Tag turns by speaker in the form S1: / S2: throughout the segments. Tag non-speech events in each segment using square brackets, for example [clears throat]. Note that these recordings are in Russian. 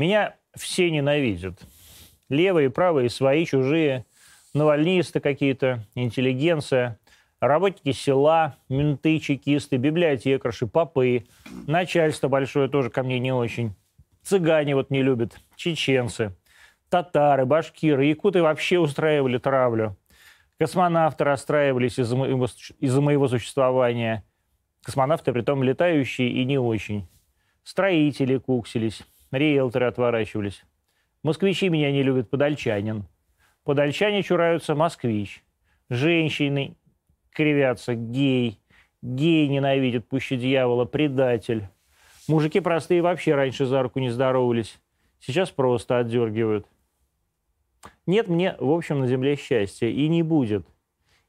S1: Меня все ненавидят. Левые, правые, свои, чужие, навальнисты какие-то, интеллигенция, работники села, менты, чекисты, библиотекарши, попы, начальство большое тоже ко мне не очень, цыгане вот не любят, чеченцы, татары, башкиры, якуты вообще устраивали травлю, космонавты расстраивались из-за моего, из моего существования, космонавты притом летающие и не очень, строители куксились, риэлторы отворачивались, москвичи меня не любят, подольчанин, подольчане чураются москвич, женщины кривятся, гей, гей ненавидит пуще дьявола, предатель. Мужики простые вообще раньше за руку не здоровались, сейчас просто отдергивают. Нет мне, в общем, на земле счастья, и не будет.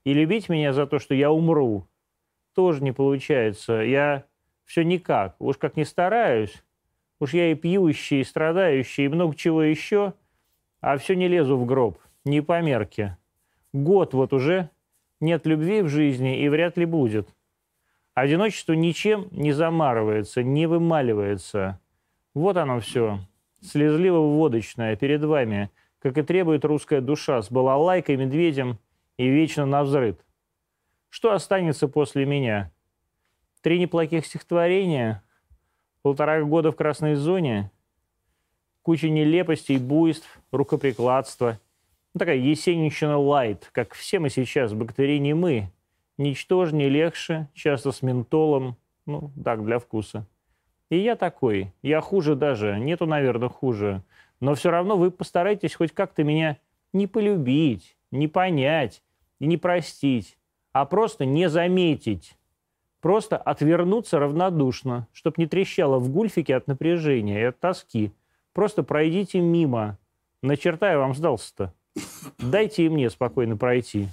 S1: И любить меня за то, что я умру, тоже не получается. Я все никак. Уж как не стараюсь, уж я и пьющий, и страдающий, и много чего еще, а все не лезу в гроб, не по мерке. Год вот уже нет любви в жизни и вряд ли будет. Одиночество ничем не замарывается, не вымаливается. Вот оно все, слезливо-водочное, перед вами, как и требует русская душа, с балалайкой, медведем и вечно навзрыд. Что останется после меня? Три неплохих стихотворения, полтора года в красной зоне, куча нелепостей, буйств, рукоприкладства – ну, такая есенинщина лайт, как все мы сейчас, бактерии не мы. Ничтожнее, легче, часто с ментолом, ну, так, для вкуса. И я такой, я хуже даже, нету, наверное, хуже. Но все равно вы постарайтесь хоть как-то меня не полюбить, не понять и не простить, а просто не заметить. Просто отвернуться равнодушно, чтобы не трещало в гульфике от напряжения и от тоски. Просто пройдите мимо. На черта я вам сдался-то. Дайте и мне спокойно пройти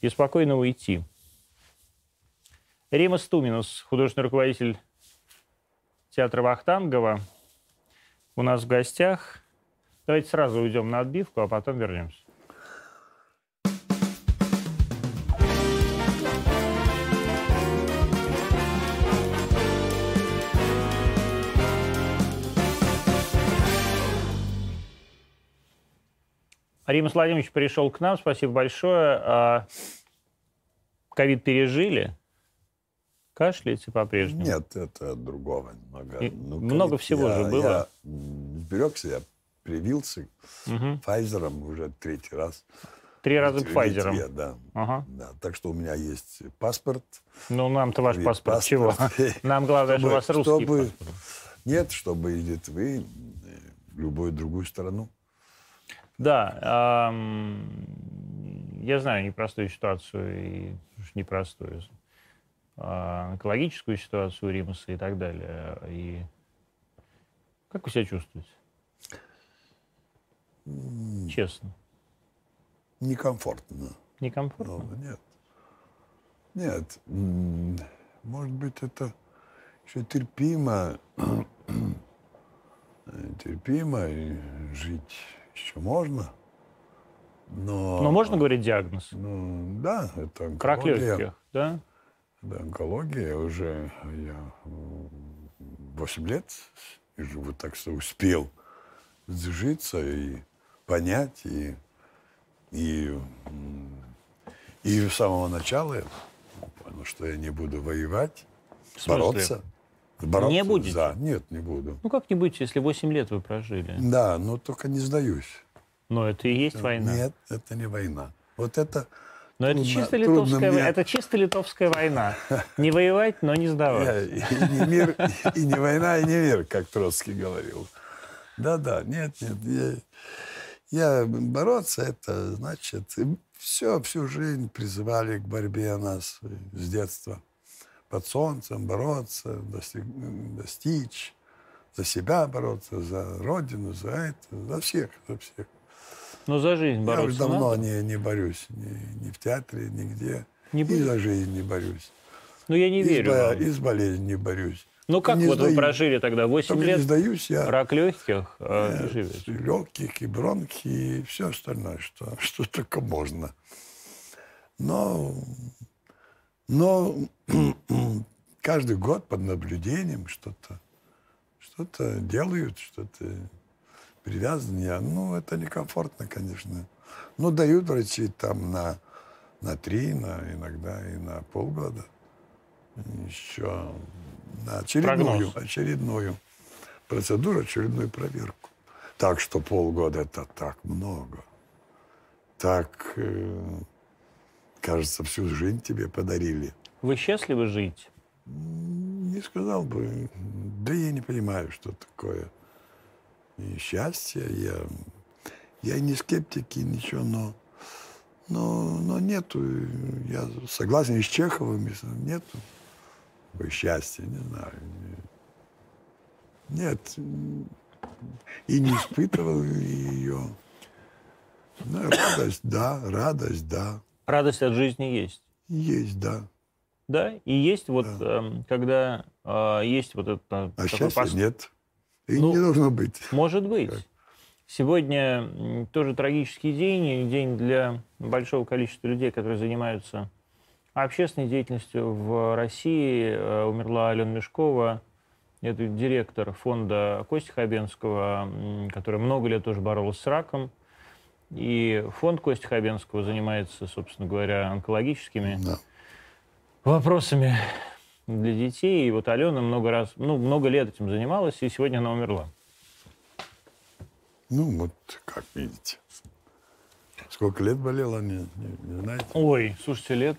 S1: и спокойно уйти. Рима Стуминус, художественный руководитель театра Вахтангова, у нас в гостях. Давайте сразу уйдем на отбивку, а потом вернемся. Римас Владимирович пришел к нам, спасибо большое. А, ковид пережили? Кашляете по-прежнему?
S2: Нет, это другого много.
S1: ну, много всего
S2: я,
S1: же было.
S2: Я сберегся, я привился угу. Файзером уже третий раз.
S1: Три раза к Файзерам.
S2: Да. Ага. да. Так что у меня есть паспорт.
S1: Ну, нам-то ваш паспорт, паспорт чего? [laughs] Нам главное, чтобы, что у вас русский чтобы, паспорт.
S2: Нет, чтобы ездить вы в любую другую страну.
S1: Да, я знаю непростую ситуацию и непростую а, экологическую ситуацию Римаса и так далее. И как вы себя чувствуете? Честно.
S2: Некомфортно.
S1: Некомфортно?
S2: Ну, нет. Нет. Может быть, это еще терпимо. [clears throat] терпимо жить еще можно. Но,
S1: но можно говорить диагноз?
S2: Ну, да, это онкология.
S1: Рак легких, да?
S2: Да, онкология уже я 8 лет живу, так что успел сжиться и понять, и, и, и с самого начала я понял, что я не буду воевать, бороться.
S1: Бороться? Не будете?
S2: Да, нет, не буду.
S1: Ну как не будете, если 8 лет вы прожили?
S2: Да, но только не сдаюсь.
S1: Но это и есть война.
S2: Нет, это не война. Вот это
S1: но трудно, это чисто литовская, мне... это чисто литовская война. [laughs] Не воевать, но не сдаваться.
S2: И не мир, и не война, и не мир, как Троцкий говорил. Да-да, нет, нет. Я, я бороться, это значит, все, всю жизнь призывали к борьбе нас с детства под солнцем бороться, достиг, достичь, за себя бороться, за родину, за это, за всех, за всех.
S1: Но за жизнь бороться
S2: Я уже давно не, не борюсь, ни, ни в театре, нигде. Не и за жизнь не борюсь.
S1: Ну, я не
S2: и
S1: верю.
S2: С, вам. И с болезнью не борюсь.
S1: Ну, как не вот сдаюсь. вы прожили тогда 8 Только лет?
S2: не сдаюсь я.
S1: Рак легких а
S2: живете? Легких и бронхи, и все остальное, что, [laughs] что только можно. Но но [clears throat] каждый год под наблюдением что-то что-то делают, что-то привязаны. Ну, это некомфортно, конечно. Ну, дают врачи там на, на три, на, иногда и на полгода. Еще на очередную,
S1: Прогноз.
S2: очередную процедуру, очередную проверку. Так что полгода это так много. Так, э, кажется, всю жизнь тебе подарили.
S1: Вы счастливы жить?
S2: Не сказал бы. Да я не понимаю, что такое и счастье. Я, я не скептик и ничего, но, но, но нету. Я согласен и с Чеховым, нету такого счастья, не знаю. Нет. И не испытывал ее. Ну, радость, да, радость, да.
S1: Радость от жизни есть.
S2: Есть, да.
S1: Да, и есть вот, эм, когда э, есть вот это...
S2: А
S1: такой
S2: счастья
S1: пос-
S2: нет. И
S1: Ну,
S2: не должно быть.
S1: Может быть. Сегодня м, тоже трагический день, день для большого количества людей, которые занимаются общественной деятельностью в России. Э, Умерла Алена Мешкова, это директор фонда Кости Хабенского, который много лет тоже боролась с раком. И фонд Кости Хабенского занимается, собственно говоря, онкологическими
S2: Да.
S1: вопросами для детей. И вот Алена много раз, ну, много лет этим занималась, и сегодня она умерла.
S2: Ну, вот как видите. Сколько лет болела, не, не- не знаете?
S1: Ой, слушайте, лет,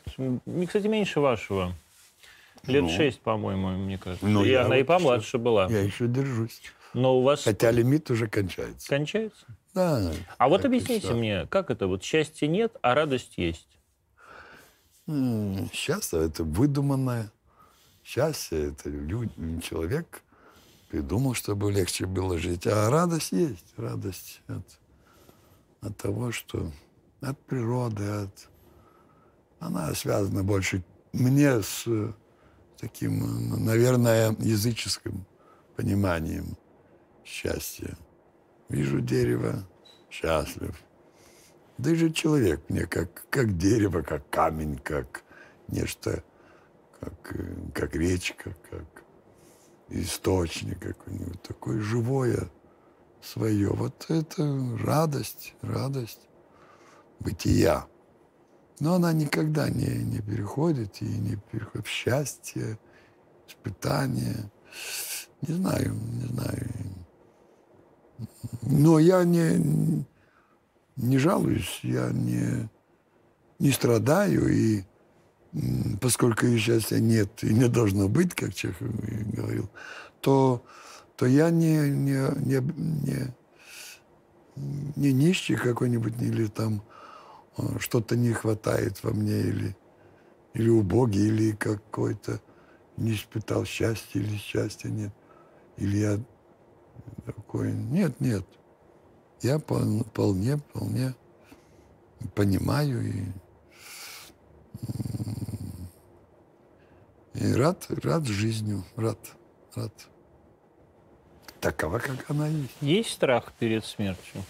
S1: кстати, меньше вашего. Лет
S2: Ну.
S1: шесть, по-моему, мне кажется.
S2: Ну,
S1: и
S2: я
S1: она и
S2: вот
S1: помладше была.
S2: Я еще держусь.
S1: Но у вас
S2: Хотя лимит уже кончается.
S1: кончается.
S2: Да.
S1: А вот объясните
S2: всё.
S1: мне, как это вот счастья нет, а радость есть?
S2: Счастье это выдуманное. Счастье это лю- человек придумал, чтобы легче было жить. А радость есть. Радость от, от того, что от природы, от... Она связана больше мне с таким, наверное, языческим пониманием счастья. Вижу дерево, счастлив. Да и же человек мне как, как дерево, как камень, как нечто, как, э, как речка, как источник какой-нибудь, такое живое свое. Вот это радость, радость бытия. Но она никогда не, не переходит и не переходит в счастье, испытание. Не знаю, не знаю. Но я не, не жалуюсь, я не, не страдаю, и поскольку и счастья нет и не должно быть, как Чехов говорил, то, то я не, не, не, не, не нищий какой-нибудь, или там э, что-то не хватает во мне, или, или убогий, или какой-то не испытал счастья, или счастья нет. Или я такой... Нет, нет. Я пол- вполне, вполне понимаю и, и рад, рад жизнью, рад, рад. Такова, как она есть.
S1: Есть страх перед смертью?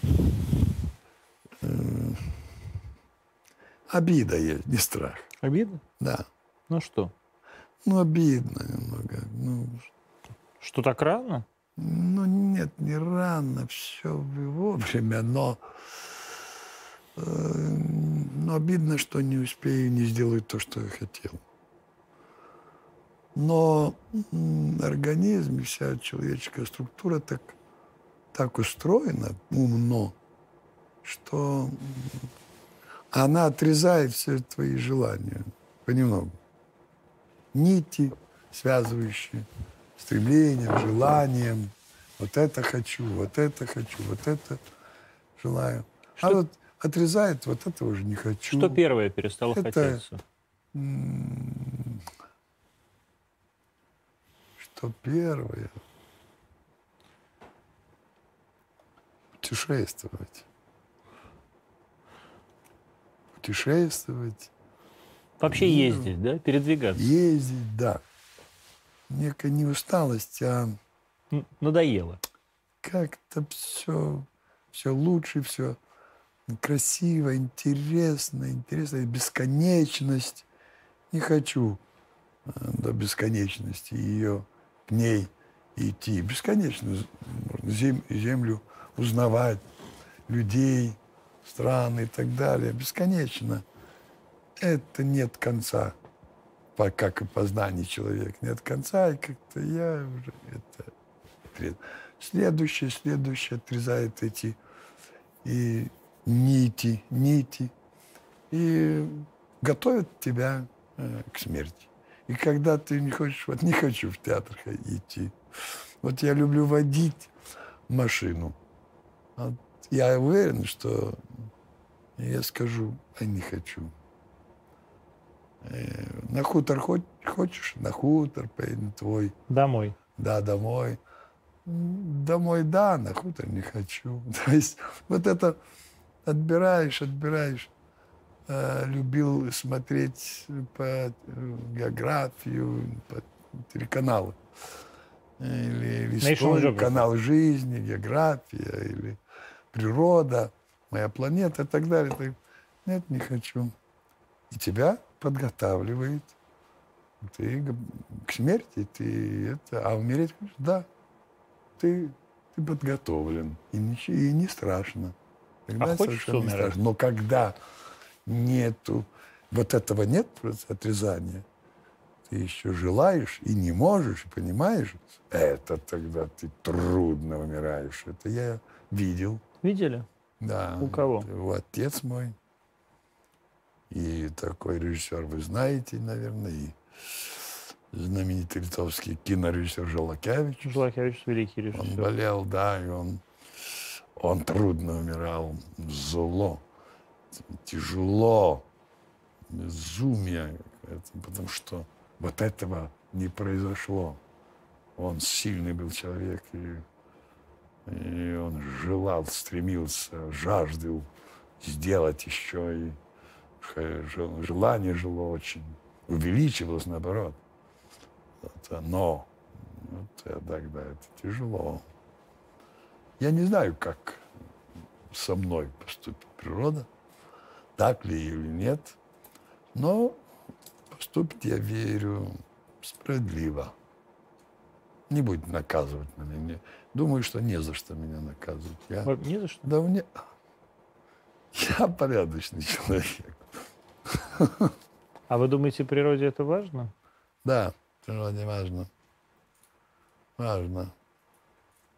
S2: Обида есть, не страх.
S1: Обидно?
S2: Да.
S1: Ну что?
S2: Ну, обидно немного. Ну,
S1: Что так рано?
S2: Ну, нет, не рано, все вовремя, но, э, но обидно, что не успею, не сделаю то, что я хотел. Но организм и вся человеческая структура так, так устроена умно, что она отрезает все твои желания понемногу. Нити, связывающие стремлением, желанием. Вот это хочу, вот это хочу, вот это желаю. А
S1: Что-
S2: вот отрезает, вот это уже не хочу.
S1: Что первое перестало
S2: Это-
S1: хотеться?
S2: М, Что первое? Путешествовать. Путешествовать,
S1: Вообще ездить, да? Передвигаться.
S2: ездить, да. Некая не усталость, а
S1: Надоело.
S2: как-то все, все лучше, все красиво, интересно, интересно, бесконечность. Не хочу э, до бесконечности ее к ней идти. Бесконечно можно зем, землю узнавать, людей, страны и так далее. Бесконечно. Это нет конца, как и познание человека. Нет конца, и как-то я уже это... Следующее, следующее отрезает эти и нити, нити, и готовят тебя э, к смерти. И когда ты не хочешь, вот не хочу в театр идти, вот я люблю водить машину. Вот я уверен, что я скажу, а не хочу. Э, на хутор хочешь? На хутор поедем твой.
S1: Домой.
S2: Да, домой. Домой, да, на хутор не хочу. [laughs] То есть вот это отбираешь, отбираешь. Э, любил смотреть по э, географию, по телеканалу. Или, или историю, канал жизни, география, или природа, моя планета и так далее. Нет, не хочу. И тебя подготавливает. Ты к смерти, ты это, а умереть хочешь? Да. Ты, ты подготовлен. И, ничего, и не страшно.
S1: Тогда а хочешь не страшно.
S2: Но когда нету, вот этого нет отрезания, ты еще желаешь и не можешь, понимаешь, это тогда ты трудно умираешь. Это я видел.
S1: Видели?
S2: Да.
S1: У кого?
S2: У отец мой. И такой режиссер вы знаете, наверное, и знаменитый литовский кинорежиссер Жолокевич.
S1: Жолокевич великий режиссер.
S2: Он болел, да, и он, он трудно умирал, зло, тяжело, безумие, потому что вот этого не произошло. Он сильный был человек, и, и он желал, стремился, жаждал сделать еще, и желание жило очень, увеличивалось наоборот. Это, но вот, тогда это тяжело. Я не знаю, как со мной поступит природа, так ли или нет, но поступит, я верю, справедливо. Не будет наказывать меня. Думаю, что не за что меня наказывать.
S1: Я, не за что?
S2: Да мне... Я порядочный [laughs] человек.
S1: А вы думаете, природе это важно?
S2: Да, природе важно. Важно.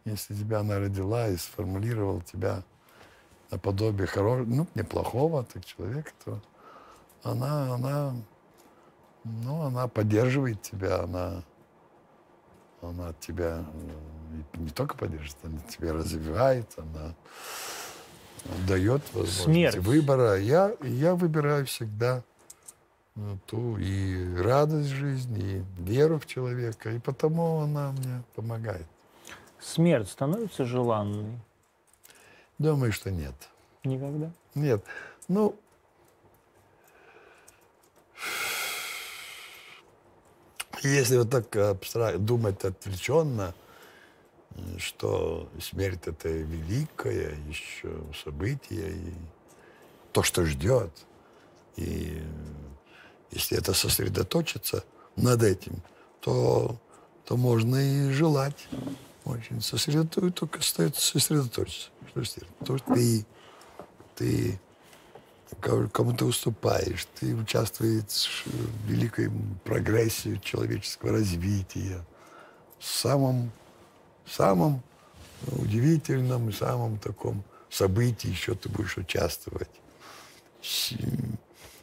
S2: Если тебя она родила и сформулировала тебя наподобие хорошего, ну, неплохого так человека, то она, она ну, она поддерживает тебя, она, она тебя э, не только поддерживает, она тебя развивает, она дает возможность Смерть. выбора. Я, я выбираю всегда ну, ту и радость жизни, и веру в человека, и потому она мне помогает.
S1: Смерть становится желанной?
S2: Думаю, что нет.
S1: Никогда?
S2: Нет. Ну, Если вот так абстрак... думать отвлеченно, что смерть это великое еще событие, и то, что ждет. И если это сосредоточиться над этим, то, то можно и желать. Очень сосредоточиться, только остается сосредоточиться. Что то, что ты, ты кому ты уступаешь, ты участвуешь в великой прогрессе человеческого развития, в самом, самом удивительном и самом таком событии еще ты будешь участвовать.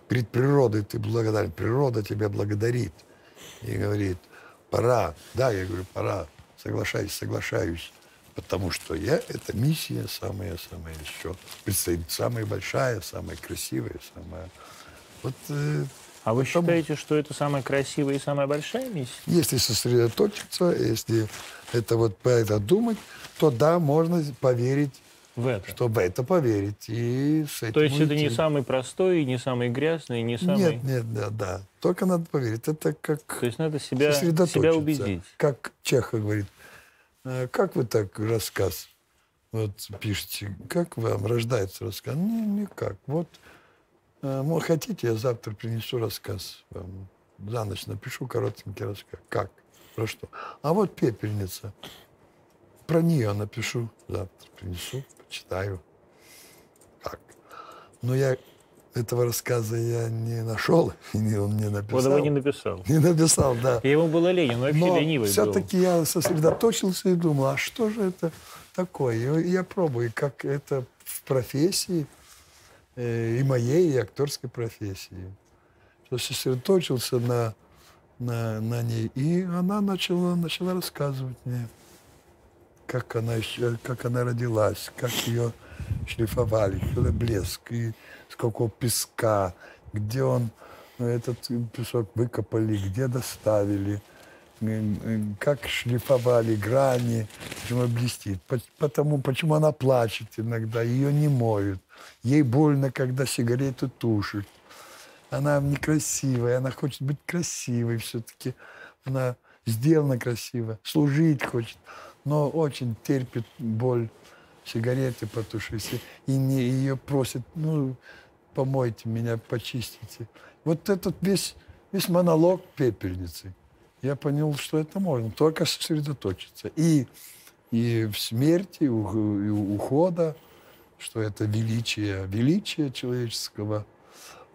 S2: Перед природой ты благодарен, природа тебя благодарит и говорит, пора, да, я говорю, пора, соглашаюсь, соглашаюсь потому что я, это миссия самая-самая еще предстоит, самая большая, самая красивая, самая... Вот,
S1: э, а вы считаете, что это самая красивая и самая большая миссия?
S2: Если сосредоточиться, если это вот по это думать, то да, можно поверить
S1: в это.
S2: Что в это поверить. И с этим
S1: То есть уйти. это не самый простой, не самый грязный, не самый...
S2: Нет, нет, да, да. Только надо поверить. Это как
S1: То есть надо себя, себя убедить.
S2: Как Чехов говорит, а как вы так рассказ вот пишете? Как вам рождается рассказ? Не, никак. Вот, э, хотите, я завтра принесу рассказ вам. За ночь напишу коротенький рассказ. Как? Про что? А вот пепельница. Про нее напишу завтра, принесу, почитаю. Как? Но я этого рассказа я не нашел, и он не написал.
S1: Вот его не написал.
S2: Не написал, да.
S1: И ему было лень, он вообще
S2: Но
S1: ленивый
S2: все-таки я сосредоточился и думал, а что же это такое? Я пробую, как это в профессии, и моей, и актерской профессии. Что сосредоточился на, на, на ней. И она начала, начала рассказывать мне, как она, еще- как она родилась, как ее шлифовали, блеск, и с какого песка, где он э, этот песок выкопали, где доставили, э, э, как шлифовали грани, почему она блестит, По- потому, почему она плачет иногда, ее не моют, ей больно, когда сигарету тушат, она некрасивая, она хочет быть красивой все-таки, она сделана красиво, служить хочет, но очень терпит боль сигареты потушите, и не, ее просят, ну, помойте меня, почистите. Вот этот весь, весь монолог пепельницы. Я понял, что это можно, только сосредоточиться. И, и в смерти, и у- ухода, что это величие, величие человеческого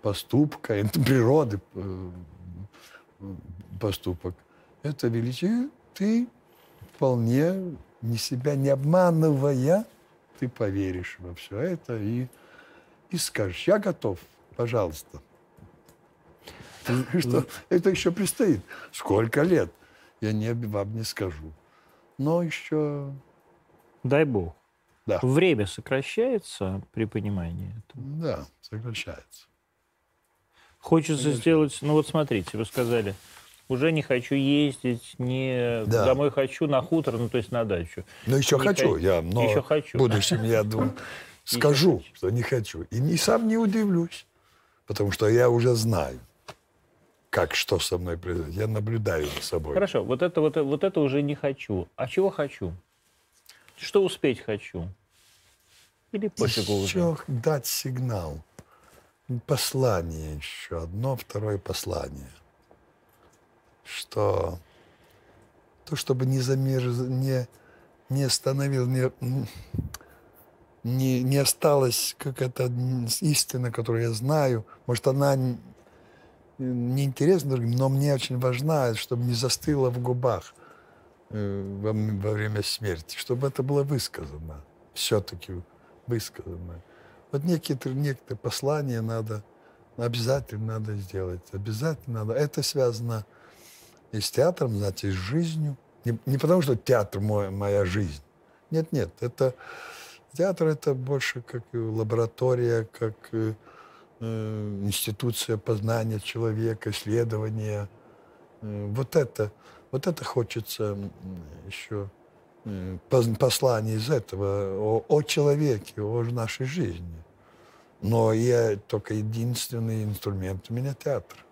S2: поступка, это природы э, поступок. Это величие. Ты вполне не себя не обманывая, ты поверишь во все это и, и скажешь, я готов, пожалуйста. Что это еще предстоит. Сколько лет? Я не, вам не скажу. Но еще,
S1: Дай бог.
S2: да,
S1: Время сокращается при понимании этого.
S2: да, сокращается.
S1: Хочется сделать, ну вот смотрите, вы сказали, уже не хочу ездить, не
S2: Да.
S1: домой хочу на хутор, ну то есть на дачу.
S2: Но еще
S1: Не
S2: хочу,
S1: хо-
S2: я, но
S1: еще хочу.
S2: в будущем я [laughs] думаю, скажу, что не хочу. И не, сам не удивлюсь, потому что я уже знаю, как, что со мной произойдет. Я наблюдаю за собой.
S1: Хорошо, вот это, вот, вот это уже не хочу. А чего хочу? Что успеть хочу? Или пофигу уже?
S2: Еще дать сигнал. Послание еще. Одно, второе послание. Что то, чтобы не замерз, не, не остановил, не, не, не осталась какая-то истина, которую я знаю. Может, она неинтересна другим, но мне очень важна, чтобы не застыла в губах э, во, во время смерти, чтобы это было высказано, все-таки высказано. Вот некие, некоторые послания надо, обязательно надо сделать, обязательно надо. Это связано и с театром, знаете, и с жизнью. Не, не потому, что театр мой, моя жизнь. Нет, нет, это театр это больше как лаборатория, как э, институция познания человека, исследования. Э, вот это, вот это хочется еще э, послание из этого о, о человеке, о нашей жизни. Но я только единственный инструмент у меня театр.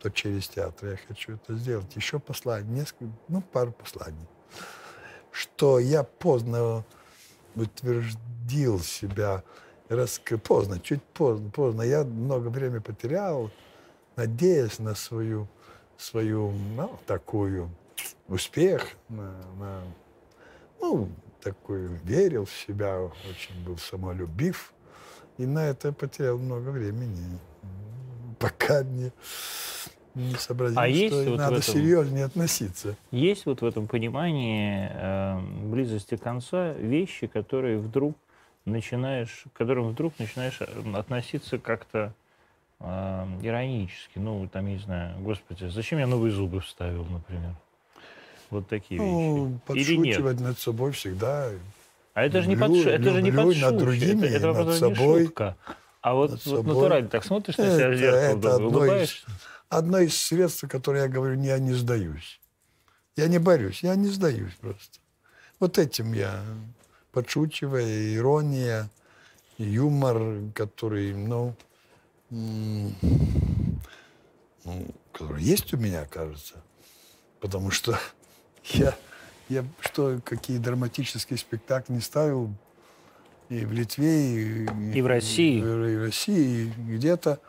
S2: То через театр я хочу это сделать. Еще послание, несколько, ну, пару посланий. Что я поздно утвердил себя, раскры- поздно, чуть поздно, поздно. Я много времени потерял, надеясь на свою, свою, ну, такую успех, на, на, ну, такой верил в себя, очень был самолюбив. И на это потерял много времени, пока не, не сообразил,
S1: А
S2: что
S1: есть
S2: и
S1: вот
S2: надо
S1: этом-
S2: серьезнее относиться.
S1: Есть вот в этом понимании э, близости конца вещи, которые вдруг начинаешь, к которым вдруг начинаешь э, относиться как-то э, иронически. Ну, там, я не знаю, господи, зачем я новые зубы вставил, например? Вот такие
S2: Ну,
S1: вещи. Или нет?
S2: подшучивать над собой всегда.
S1: А это же не,
S2: люблю-
S1: подшу... это же не
S2: люблю над другими,
S1: это, это
S2: над
S1: просто не
S2: собой,
S1: шутка. А вот, вот
S2: собой.
S1: натурально так смотришь на себя в
S2: Это-
S1: зеркало,
S2: это одно из-
S1: улыбаешься.
S2: Одно из средств, которое я говорю, я не сдаюсь. Я не борюсь, я не сдаюсь просто. Вот этим я подшучивая, ирония, юмор, который, ну, ну, который есть у меня, кажется. Потому что [laughs] я, я что, какие драматические спектакли не ставил и в Литве, и,
S1: И в России.
S2: и в России, и где-то.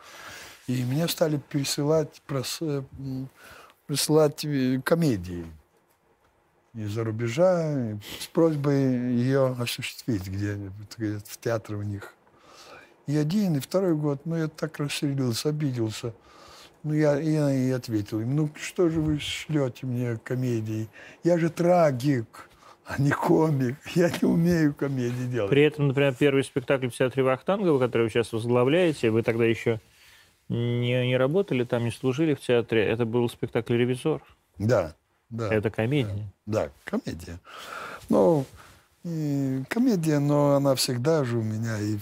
S2: И мне стали присылать, прос- присылать э, комедии. Из-за рубежа с просьбой ее осуществить где-нибудь в театре у них. И один, и второй год, ну, я так рассердился, обиделся. Ну, я, я и ответил им, ну, что же вы шлете мне комедии? Я же трагик, а не комик. [laughs] Я не умею комедии делать.
S1: При этом, например, первый спектакль в театре Вахтангова, который вы сейчас возглавляете, вы тогда еще не, не работали там, не служили в театре, это был спектакль «Ревизор».
S2: Да, да.
S1: Это комедия.
S2: Да, да комедия. Ну, и комедия, но она всегда же у меня, и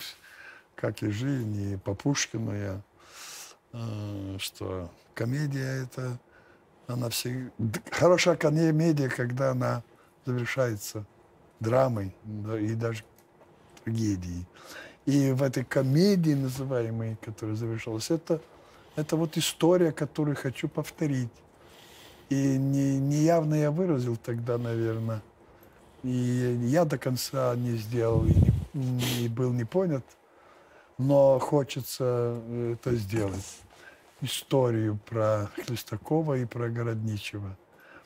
S2: как и жизнь, и по Пушкину я, э, что комедия это, она всегда... Хорошая комедия, когда она завершается драмой да, и даже трагедией. И в этой комедии, называемой, которая завершилась, это, это вот история, которую хочу повторить. И не, неявно я выразил тогда, наверное. И я до конца не сделал и, не, и был не понят. Но хочется это сделать. Историю про Хлестакова и про Городничего.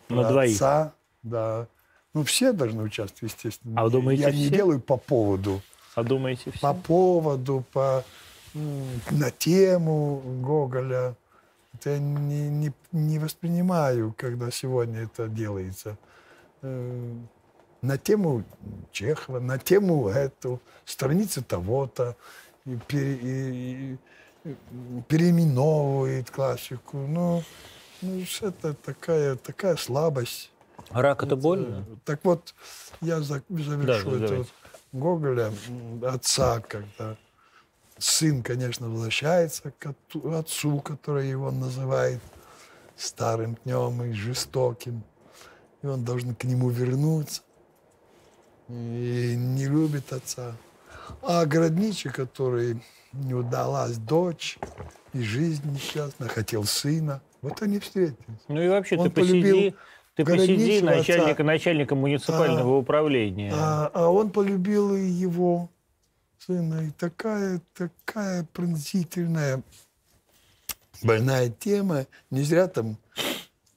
S1: Про На двоих.
S2: отца, да. Ну, все должны участвовать, естественно.
S1: А вы думаете,
S2: Я
S1: все?
S2: не делаю по поводу.
S1: А думаете все?
S2: По поводу, по, на тему Гоголя. Это я не, не, не воспринимаю, когда сегодня это делается. Э, на тему Чехова, на тему эту, страницы того-то, и пере, и, и, переименовывает классику. Ну, ну это такая, такая слабость.
S1: Рак это больно?
S2: Так вот, я за- завершу
S1: Да,
S2: это вот Гоголя, отца, когда сын, конечно, возвращается к отцу, который его называет старым днем и жестоким. И он должен к нему вернуться. И не любит отца. А Городничий, который не удалась дочь, и жизнь несчастна, хотел сына. Вот они встретились.
S1: Ну и вообще,
S2: Он
S1: ты посиди, ты посиди
S2: Городничего отца.
S1: начальника, начальника муниципального управления.
S2: А, а он полюбил его сына. И такая, такая пронзительная, больная тема. Не зря там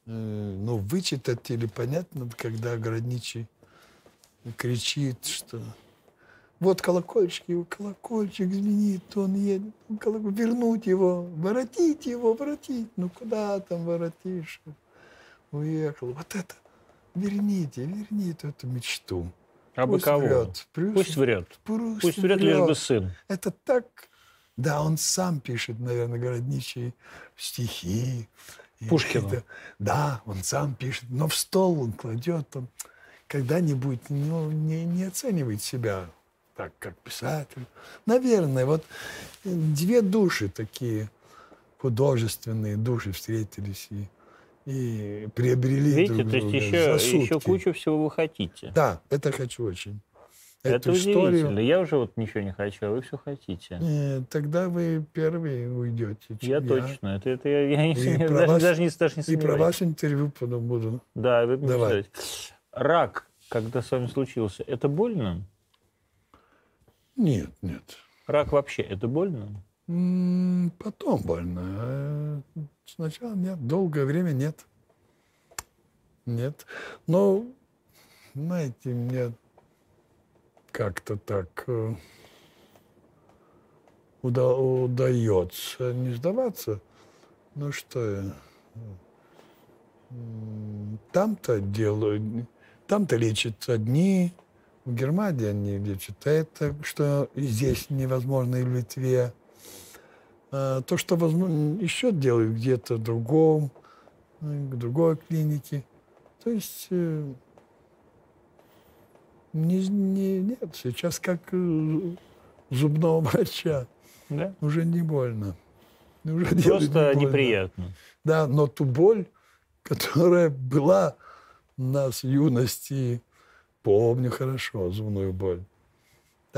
S2: э, ну, вычитать или понятно, когда Городничий кричит, что вот колокольчик, его колокольчик звенит, он едет, колокол- вернуть его, воротить его, воротить. Ну куда там воротишь? Уехал. Вот это, верните, верните эту мечту.
S1: А бы
S2: Пусть
S1: кого?
S2: врет, пусть-
S1: Пусть врет.
S2: Пусть,
S1: Пусть врет, лишь бы сын.
S2: Это так... Да, он сам пишет, наверное, Городничий стихи. И
S1: Пушкину.
S2: это- да, он сам пишет. Но в стол он кладет, он когда-нибудь ну, не, не оценивает себя так, как писатель. Наверное, вот э, две души такие художественные души встретились и, и приобрели
S1: Видите,
S2: друг
S1: то есть
S2: друга
S1: еще,
S2: за
S1: еще кучу всего вы хотите.
S2: Да, это хочу очень.
S1: Это
S2: Эту историю
S1: удивительно. Я уже вот ничего не хочу, а вы все хотите.
S2: Э, Тогда вы первые уйдете. чем
S1: Я точно. Это, это я, я не, сомневаюсь, даже,
S2: вас-
S1: даже не, даже не
S2: И про
S1: сомневаюсь.
S2: ваше интервью потом буду.
S1: Да, вы
S2: Давай.
S1: Рак, когда с вами случился, это больно?
S2: Нет, нет.
S1: Рак вообще, это больно?
S2: Потом больно. а Сначала нет. Долгое время нет. Нет. Но, знаете, мне как-то так э, уда- удается не сдаваться. Ну что Там-то делают, там-то лечат одни, в Германии они лечат это, что здесь невозможно, и в Литве. А, То, что возможно, еще делают где-то в другом, э, к другой клинике. То есть э, не, не- нет, сейчас как э, зубного [laughs] врача.
S1: Да?
S2: Уже не больно. Уже
S1: Просто
S2: не больно.
S1: неприятно.
S2: Да, но ту боль, [laughs] которая была у нас в юности, помню хорошо, зубную боль.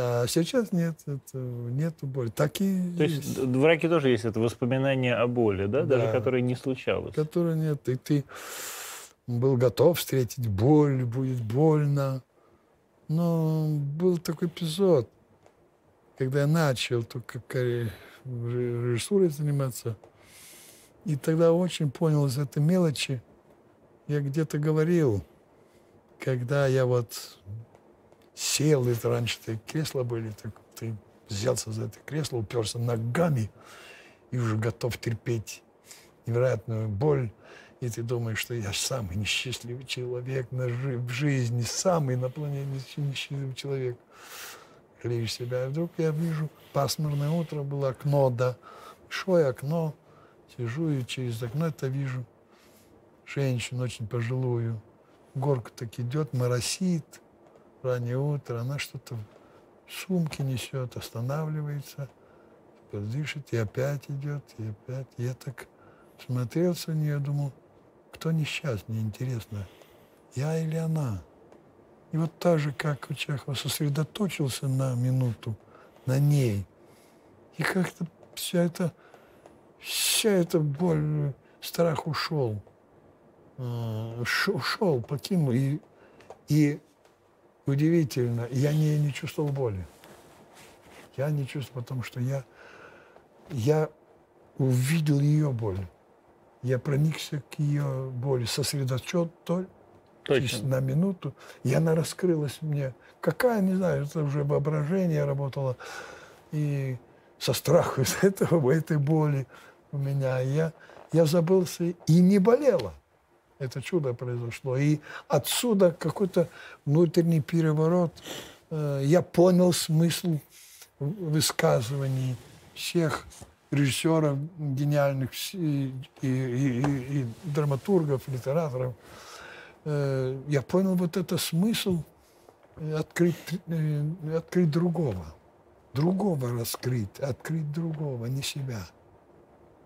S2: А сейчас нет, это, нету боли. Так и
S1: То есть в раке тоже есть это воспоминание о боли, да, даже
S2: Да.
S1: которое не случалось.
S2: которой нет. И ты был готов встретить боль, будет больно. Но был такой эпизод, когда я начал только ре- режиссурой заниматься. И тогда очень понял из этой мелочи. Я где-то говорил, когда я вот сел, это раньше -то кресла были, так ты взялся за это кресло, уперся ногами и уже готов терпеть невероятную боль. И ты думаешь, что я самый несчастливый человек на жи в жизни, самый на планете несчастливый человек. Жалеешь себя. И вдруг я вижу, пасмурное утро было, окно, да, большое окно. Сижу и через окно это вижу женщину очень пожилую. Горка так идет, моросит, раннее утро, она что-то в сумке несет, останавливается, дышит, и опять идет, и опять. Я так смотрелся на нее, думал, кто несчастный, интересно, я или она? И вот так же, как у Чехова, сосредоточился на минуту, на ней. И как-то вся эта, вся эта боль, страх ушел. А, ушел, покинул. И, и удивительно, я не, не чувствовал боли. Я не чувствовал, потому что я, я увидел ее боль. Я проникся к ее боли, сосредоточен Точно. на минуту, и она раскрылась мне. Какая, не знаю, это уже воображение работало. И со страху из [laughs] этого, этой боли у меня. Я, я забылся и не болела. Это чудо произошло. И отсюда какой-то внутренний переворот. Э, я понял смысл высказываний всех режиссеров гениальных и, и, и, и драматургов, литераторов. Э, я понял вот это смысл открыть, э, открыть другого. Другого раскрыть, открыть другого, не себя.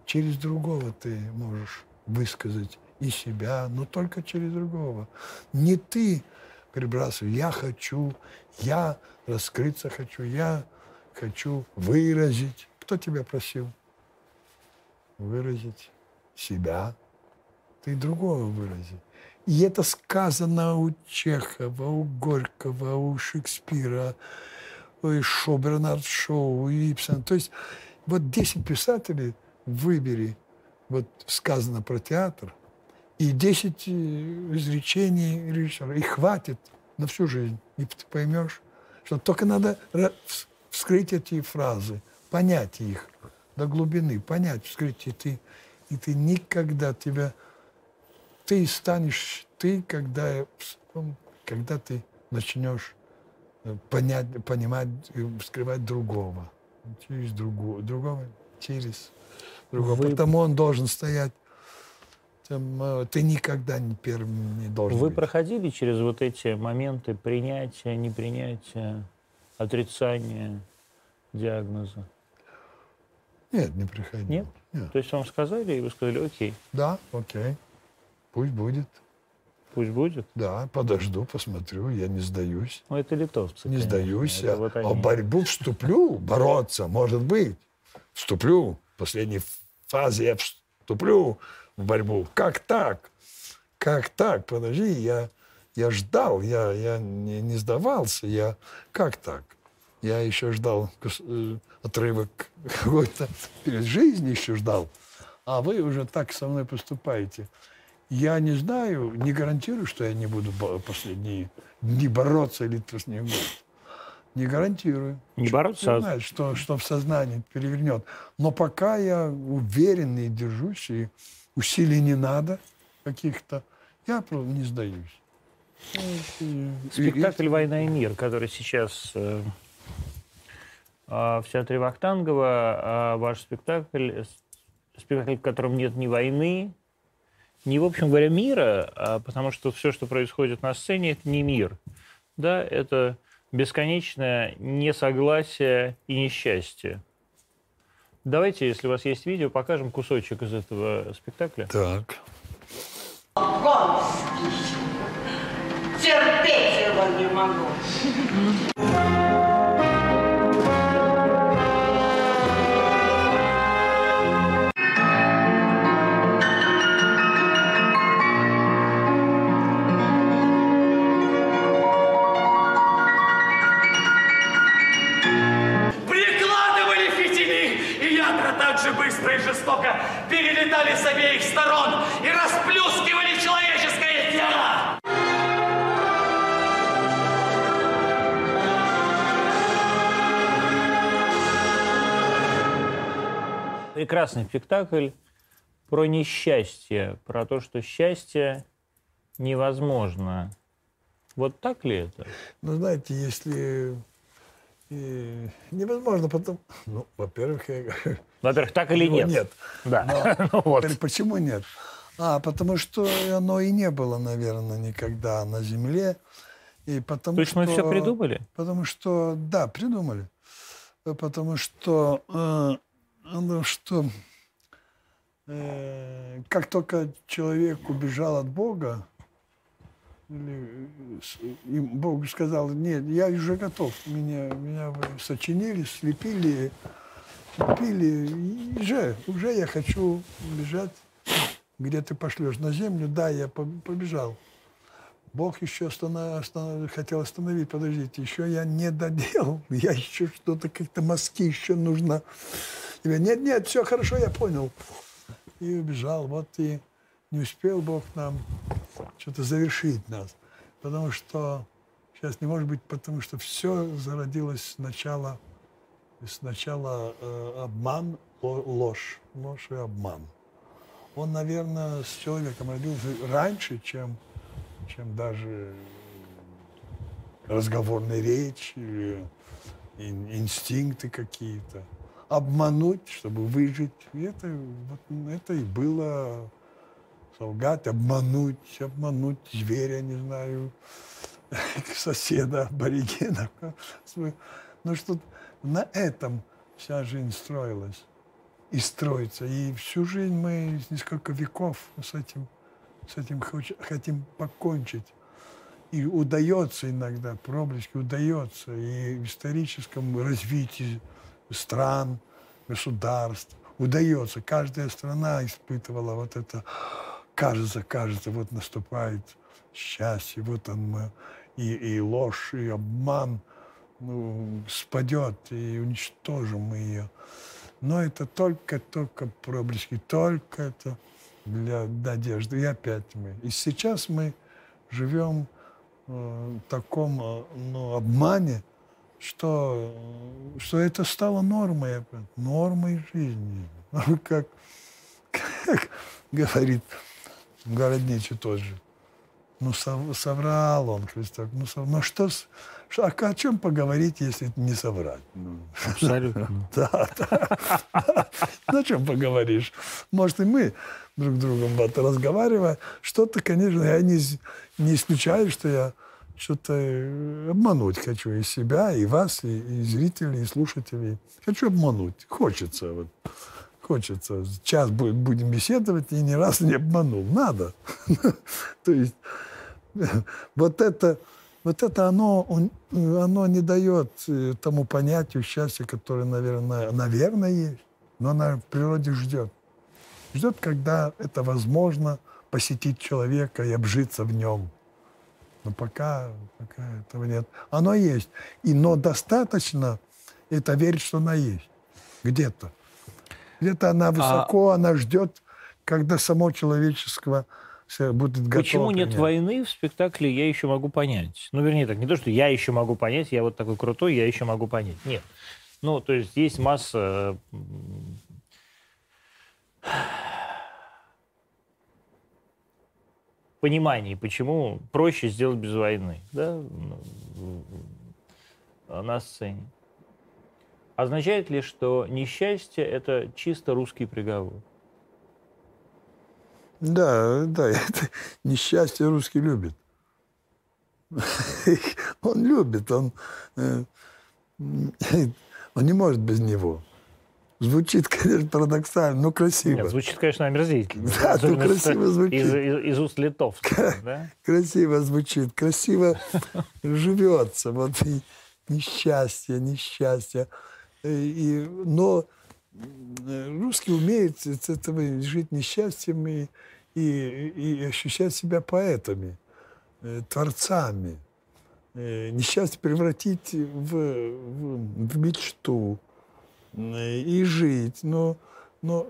S2: Через другого ты можешь высказать и себя, но только через другого. Не ты перебрасывай, я хочу, я раскрыться хочу, я хочу выразить. Кто тебя просил? Выразить себя. Ты другого выразить. И это сказано у Чехова, у Горького, у Шекспира, у Бернард Шоу, у Ипсона. То есть вот 10 писателей выбери, вот сказано про театр, и 10 э, изречений режиссера. И хватит на всю жизнь. И ты поймешь, что только надо вскрыть эти фразы, понять их до глубины, понять, вскрыть, и ты, и ты никогда тебя ты станешь ты, когда, когда ты начнешь э, понять, понимать, скрывать другого. Через другого, другого через другого. Вы... Потому он должен стоять э, ты никогда не первым не должен
S1: Вы
S2: быть.
S1: проходили через вот эти моменты принятия, непринятия, отрицания диагноза?
S2: Нет, не приходил.
S1: Нет? Нет? То есть вам сказали, и вы сказали, окей?
S2: Да, окей. Пусть будет.
S1: Пусть будет?
S2: Да, подожду, посмотрю, я не сдаюсь.
S1: Ну, это литовцы.
S2: Не конечно. сдаюсь. Это а, вот они... А борьбу вступлю, бороться, может быть. Вступлю. В последней фазе я вступлю в борьбу. Как так? Как так? Подожди, я, я ждал, я, я не, не сдавался. Я... Как так? Я еще ждал э, отрывок какой-то перед жизнью еще ждал. А вы уже так со мной поступаете. Я не знаю, не гарантирую, что я не буду последние дни бороться или последний год. Не гарантирую.
S1: Не бороться?
S2: Не знает, что, что в сознании перевернет. Но пока я уверен и держусь, и усилий не надо каких-то, я просто не сдаюсь.
S1: Спектакль «Война и мир», который сейчас э, а, в театре Вахтангова, а ваш спектакль, спектакль, в котором нет ни войны, не, в общем говоря, мира, а потому что все, что происходит на сцене, это не мир. Да, это бесконечное несогласие и несчастье. Давайте, если у вас есть видео, покажем кусочек из этого спектакля.
S2: Так.
S3: Конский. Терпеть его не могу.
S4: налетали с обеих сторон и расплюскивали человеческое тело.
S1: Прекрасный спектакль про несчастье, про то, что счастье невозможно. Вот так ли это?
S2: Ну, знаете, если и невозможно потом, ну, во-первых, я говорю.
S1: Во-первых, так или
S2: его
S1: нет?
S2: Нет.
S1: Да.
S2: Но- [laughs]
S1: Ну вот.
S2: Почему нет? А, потому что оно и не было, наверное, никогда на Земле. И потому
S1: То есть мы
S2: что...
S1: все придумали?
S2: Потому что, да, придумали. Потому что, э, оно что э, как только человек убежал от Бога, или, э, и Бог сказал, нет, я уже готов, меня, меня сочинили, слепили, слепили, и уже, уже я хочу бежать, где ты пошлешь, на землю, да, я по- побежал. Бог еще останов- останов- хотел остановить, подождите, еще я не доделал, я еще что-то, как-то мазки еще нужно. И я, нет, нет, все хорошо, я понял. И убежал, вот и не успел Бог нам что-то завершить нас. Потому что сейчас не может быть, потому что все зародилось сначала, сначала э, обман, ло- ложь, ложь и обман. Он, наверное, с человеком родился раньше, чем, чем даже разговорная речь или ин- инстинкты какие-то. Обмануть, чтобы выжить. Это, вот, это и было солгать, обмануть, обмануть зверя, не знаю, [laughs] соседа, аборигена. [laughs] Ну что на этом вся жизнь строилась и строится. И всю жизнь мы, несколько веков с этим, с этим хотим покончить. И удается иногда, проблески удается. И в историческом развитии стран, государств удается. Каждая страна испытывала вот это, кажется, кажется, вот наступает счастье, вот он и, и ложь, и обман ну, спадет, и уничтожим мы ее. Но это только-только проблески, только это для надежды. И опять мы. И сейчас мы живем э, в таком э, ну, обмане, что, э, что это стало нормой, нормой жизни. [laughs] Как, как говорит городничий тот же. Ну, сов- соврал он, Христос. Ну, сов- ну что, с- что- а о чем поговорить, если не соврать? Ну,
S1: Абсолютно. [laughs]
S2: да, да. Ну, о чем поговоришь? Может, и мы друг с другом вот разговаривая. Что-то, конечно, я не, не исключаю, что я что-то э, обмануть хочу и себя, и вас, и, и зрителей, и слушателей. Хочу обмануть. Хочется. Вот. Хочется. Час будет, будем беседовать, и ни разу не обманул. Надо. [laughs] То есть вот это, вот это оно, он- оно не дает э, тому понятию счастья, которое, наверное, наверное, есть, но она в природе ждет. Ждет, когда это возможно посетить человека и обжиться в нем. Но пока, пока этого нет. Оно есть. И, но достаточно это верить, что она есть. Где-то. Где-то она высоко, она ждет, когда само человеческое всё будет готово.
S1: Почему нет
S2: принять.
S1: войны в спектакле, я еще могу понять. Ну, вернее, так, не то, что я еще могу понять, я вот такой крутой, я еще могу понять. Нет. Ну, то есть есть масса пониманий, почему проще сделать без войны, да, ну, на сцене. Означает ли, что несчастье – это чисто русский приговор?
S2: Да, да, [laughs] это несчастье русский любит. [laughs] Он любит, он, э, [laughs] он не может без него. Звучит, конечно, парадоксально, но красиво.
S1: Нет, звучит, конечно, омерзительно.
S2: Да, ну,
S1: Особенно
S2: красиво
S1: из,
S2: звучит.
S1: из, из уст литовцев, да?
S2: Красиво звучит, красиво живется. Вот и несчастье, несчастье. Э, И, но э, русский умеет с этого жить несчастьем и, и, и ощущать себя поэтами, э, творцами. Э, Несчастье превратить в, в, в мечту э, и жить. Но, но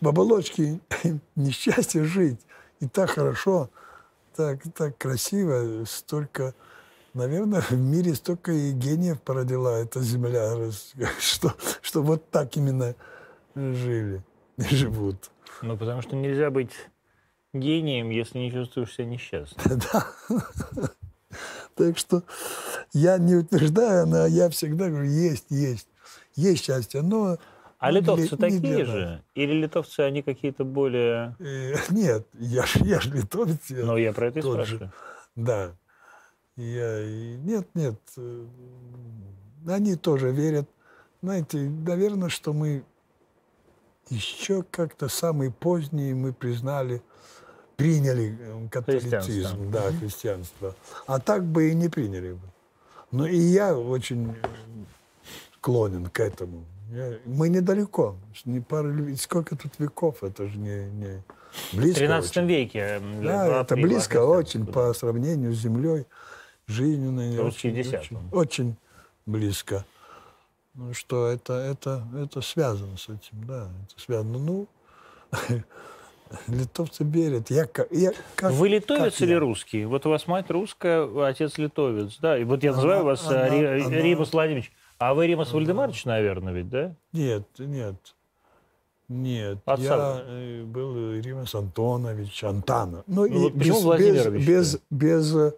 S2: в оболочке [coughs] несчастья жить. И так хорошо, так, так красиво, столько, наверное, в мире столько и гениев породила эта земля, [laughs] что, что вот так именно жили и [laughs] живут.
S1: Ну, потому что нельзя быть гением, если не чувствуешь себя несчастным. [laughs]
S2: Да. Так что я не утверждаю, но я всегда говорю, есть, есть. Есть счастье, но...
S1: А литовцы
S2: не
S1: такие
S2: для
S1: же? Или литовцы, они какие-то более...
S2: Э, Нет, я ж, я ж литовец. я-
S1: Ну, я про это и
S2: тот же.
S1: спрашиваю.
S2: Да. Я, нет, нет. э, Они тоже верят. Знаете, наверное, что мы еще как-то самые поздние мы признали, приняли э, католицизм,
S1: Христианство.
S2: да, христианство. А так бы и не приняли бы. Но и я очень э, склонен к этому. Я- мы недалеко. Не пару, лю- сколько тут веков, это же не, не
S1: В
S2: близко
S1: 13
S2: очень.
S1: веке. м,
S2: Да, это близко очень по сравнению с землей.
S1: Русские
S2: очень, очень, очень близко. Ну что, это, это, это связано с этим, да, это связано. Ну, [laughs] литовцы верят. Я, я, как,
S1: Вы литовец
S2: как
S1: или
S2: я?
S1: русский? Вот у вас мать русская, отец литовец, да? И вот я называю
S2: Она-
S1: вас
S2: она-
S1: э, Ри-
S2: она-
S1: Римас Владимирович. А вы Римас Вальдемарович, наверное, ведь, да?
S2: Нет, нет. Нет,
S1: Отца
S2: я э, был Римас Антонович, Антана. Ну,
S1: Ну,
S2: и
S1: вот
S2: без,
S1: Владимирович-то?
S2: без, без, э,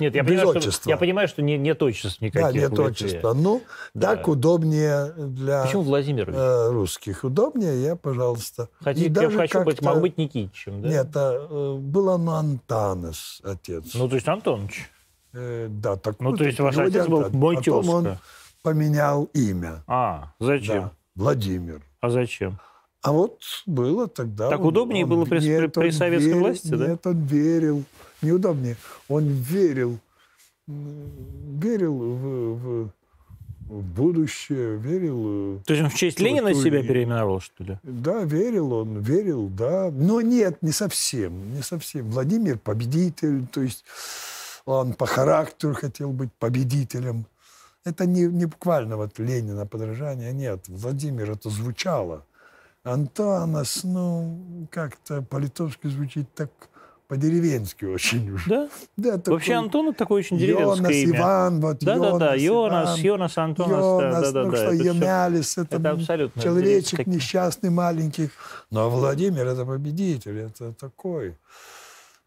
S1: Нет, я
S2: Без
S1: понимаю, что,
S2: отчества.
S1: я понимаю, что не, нет отчеств никаких.
S2: да, нет
S1: Литве.
S2: отчества. Ну,
S1: Да.
S2: так удобнее для
S1: Почему Владимирович?
S2: э, русских. Удобнее я, пожалуйста.
S1: Хотите,
S2: И
S1: я
S2: даже
S1: хочу быть, могу быть Никитичем, да?
S2: Нет, а, э, был он Антанес, отец.
S1: Ну, то есть Антонович.
S2: Э, да, так
S1: Ну,
S2: вот
S1: то есть ваш отец был
S2: а
S1: мой
S2: Потом он поменял имя.
S1: А, зачем?
S2: Да, Владимир.
S1: А зачем?
S2: А вот было тогда...
S1: Так
S2: он-
S1: удобнее
S2: он-
S1: было при- при- при советской
S2: верил-
S1: власти, да?
S2: Нет, он верил. Неудобнее. Он верил. Верил в, в- в будущее, верил... э,
S1: То есть он в честь Ленина себя переименовал, что ли?
S2: Да, верил он, верил, да. Но нет, не совсем, не совсем. Владимир победитель, то есть он по характеру хотел быть победителем. Это не, не буквально вот Ленина подражание, нет. Владимир это звучало. Антонас, ну, как-то по-литовски звучит так по-деревенски очень уж.
S1: Да?
S2: Да,
S1: Вообще
S2: такой
S1: Антон это такое очень деревенское
S2: Йонас,
S1: имя.
S2: Иван, вот
S1: Да-да-да, Йонас,
S2: Иван.
S1: Йонас, Антонас,
S2: Йонас,
S1: да, да,
S2: ну
S1: да.
S2: что,
S1: это всё-
S2: Йонялис, это,
S1: это абсолютно
S2: человечек несчастный, маленький. Но Владимир это победитель, это такой.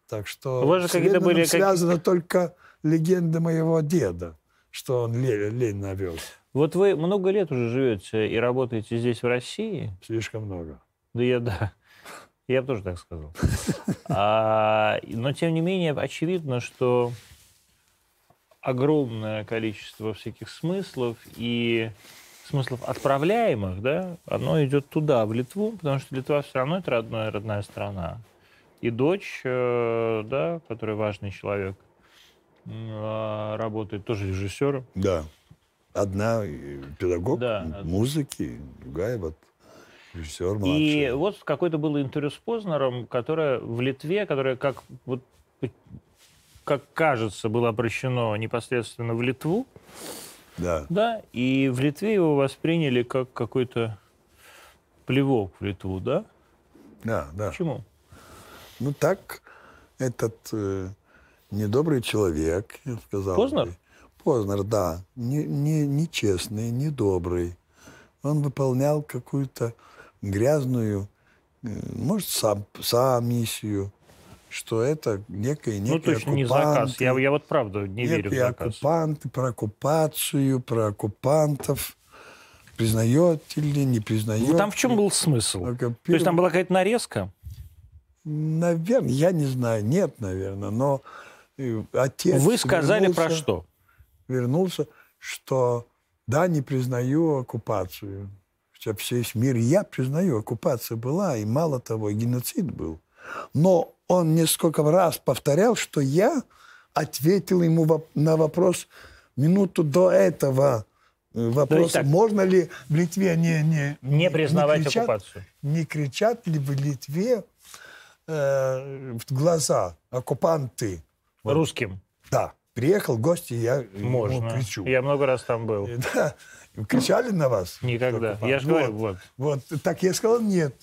S2: Так что
S1: У вас же какие-то были какие-
S2: связана только легенда моего деда, что он Ле- Лень навез.
S1: Вот вы много лет уже живете и работаете здесь, в России.
S2: Слишком много.
S1: Да я, да. Я бы тоже так сказал. [laughs] А, но, тем не менее, очевидно, что огромное количество всяких смыслов и смыслов отправляемых, да, оно идет туда, в Литву, потому что Литва все равно это родная, родная страна. И дочь, э, да, который важный человек, а, работает тоже режиссером.
S2: Да. Одна э, педагог
S1: Да.
S2: музыки, другая вот режиссер
S1: И
S2: младший.
S1: вот какое-то было интервью с Познером, которое в Литве, которое, как, вот, как кажется, было обращено непосредственно в Литву,
S2: Да.
S1: да, и в Литве его восприняли как какой-то плевок в Литву, да?
S2: Да, да.
S1: Почему?
S2: Ну так, этот э, недобрый человек, я сказал.
S1: Познер?
S2: бы. Познер, да. Не, не, нечестный, недобрый. Он выполнял какую-то грязную, э, может, сам, сам миссию, что это некие, некие
S1: ну, точно не заказ. Я,
S2: оккупанты,
S1: я вот правда не верю в заказ.
S2: оккупанты, про оккупацию, про оккупантов. Признает или не признает.
S1: Ну, там в чем был смысл?
S2: Только
S1: То есть там была какая-то нарезка?
S2: Наверное, я не знаю, нет, наверное, но э, отец
S1: Вы сказали про
S2: вернулся-
S1: что?
S2: Вернулся, что да, не признаю оккупацию. Хотя весь мир, я признаю, оккупация была, и мало того, и геноцид был. Но он несколько раз повторял, что я ответил ему на вопрос минуту до этого. э, Вопрос,
S1: так-
S2: можно ли в Литве не, не,
S1: Не признавать
S2: кричат-
S1: оккупацию.
S2: не кричат ли в Литве э, в глаза оккупанты?
S1: Русским.
S2: Да. Приехал в гости, я ему
S1: Можно.
S2: кричу.
S1: Я много раз там был.
S2: Да. Кричали на вас?
S1: Никогда. Я же говорю, вот.
S2: Вот, так я сказал нет.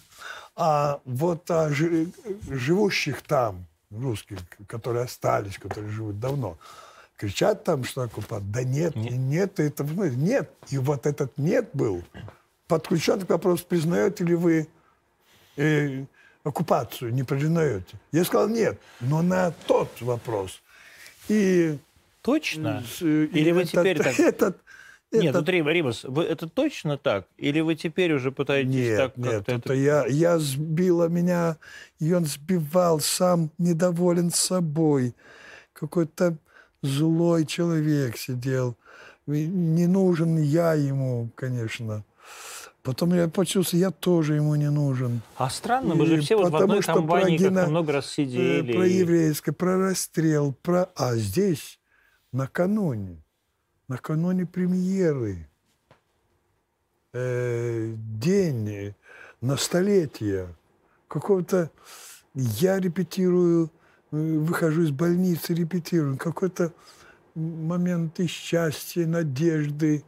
S2: А вот а, жи- живущих там, русских, которые остались, которые живут давно, кричат там, что оккупант? Да нет,
S1: Нет.
S2: и нет, это ну, нет. И вот этот нет был подключен к вопросу, признаете ли вы э, оккупацию, не признаете. Я сказал нет, но на тот вопрос. И,
S1: Точно?
S2: и
S1: Или вы
S2: этот-
S1: теперь так... [laughs]
S2: Этот,
S1: Нет,
S2: этот-
S1: вот, Рима, Римас, вы- это точно так? Или вы теперь уже пытаетесь
S2: Нет,
S1: так
S2: нет,
S1: как-то...
S2: это я, я сбила меня, и он сбивал, сам недоволен собой. Какой-то злой человек сидел. Не нужен я ему, конечно. Потом я почувствовал, я тоже ему не нужен.
S1: А странно, мы же все вот в одной
S2: что
S1: компании
S2: про
S1: много раз
S2: Э,
S1: сидели.
S2: Про еврейское, про расстрел, про... А здесь, накануне, накануне премьеры, э, день э, на столетие какого-то... Я репетирую, э, выхожу из больницы, репетирую. Какой-то момент и счастья, надежды.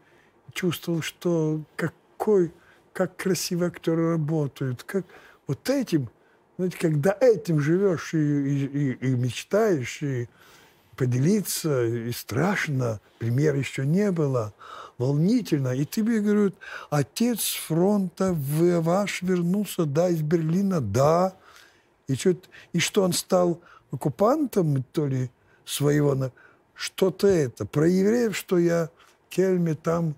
S2: Чувствовал, что какой, как красиво актеры работают. Как вот этим, знаете, когда этим живешь и, и, и- и мечтаешь, и поделиться, и страшно, пример еще не было, волнительно. И тебе говорят, отец фронта в- ваш вернулся, да, из Берлина, да. И, чё- и что он стал оккупантом, то ли своего, что-то это. Про евреев, что я Кельме там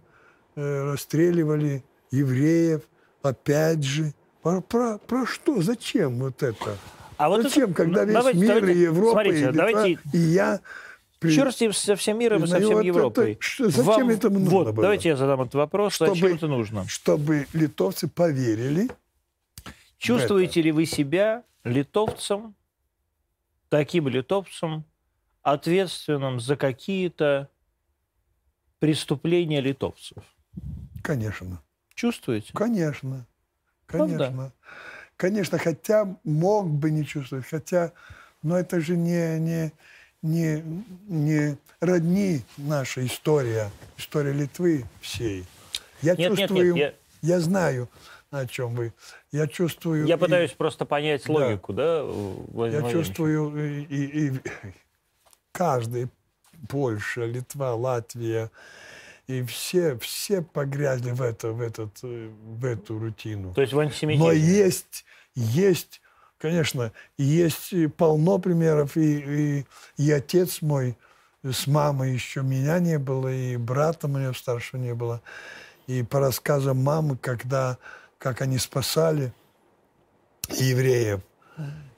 S2: э, расстреливали евреев, опять же. Про, про, про что? Зачем вот это?
S1: А вот
S2: Зачем,
S1: это-
S2: когда
S1: ну,
S2: весь
S1: давайте-
S2: мир
S1: давайте-
S2: и Европа,
S1: смотрите,
S2: и, Литва,
S1: давайте
S2: и я... при-
S1: Черт со всем миром и со
S2: Ну,
S1: всем
S2: вот
S1: Европой.
S2: это- что- зачем это нужно
S1: Вот,
S2: было?
S1: давайте я задам этот вопрос.
S2: Чтобы-
S1: Зачем это нужно?
S2: Чтобы литовцы поверили,
S1: Чувствуете ли вы себя литовцем, таким литовцем, ответственным за какие-то преступления литовцев?
S2: конечно,
S1: Чувствуете?
S2: конечно, конечно. Конечно, хотя мог бы не чувствовать, хотя, но это же не, не, не, не родни наша история, история Литвы всей. Я
S1: Нет, нет, нет,
S2: чувствую,
S1: я-
S2: я знаю, о чем вы. Я чувствую...
S1: Я
S2: и-
S1: пытаюсь просто понять
S2: Да.
S1: логику, да? Владимир
S2: Я чувствую, и, и- и каждый, Польша, Литва, Латвия, и все, все погрязли в, это, в, этот, э, в эту рутину.
S1: То есть в антисемитизме.
S2: Но есть, есть, конечно, есть полно примеров, и, и, и отец мой с мамой еще меня не было, и брата моего старшего не было. И по рассказам мамы, когда, как они спасали евреев,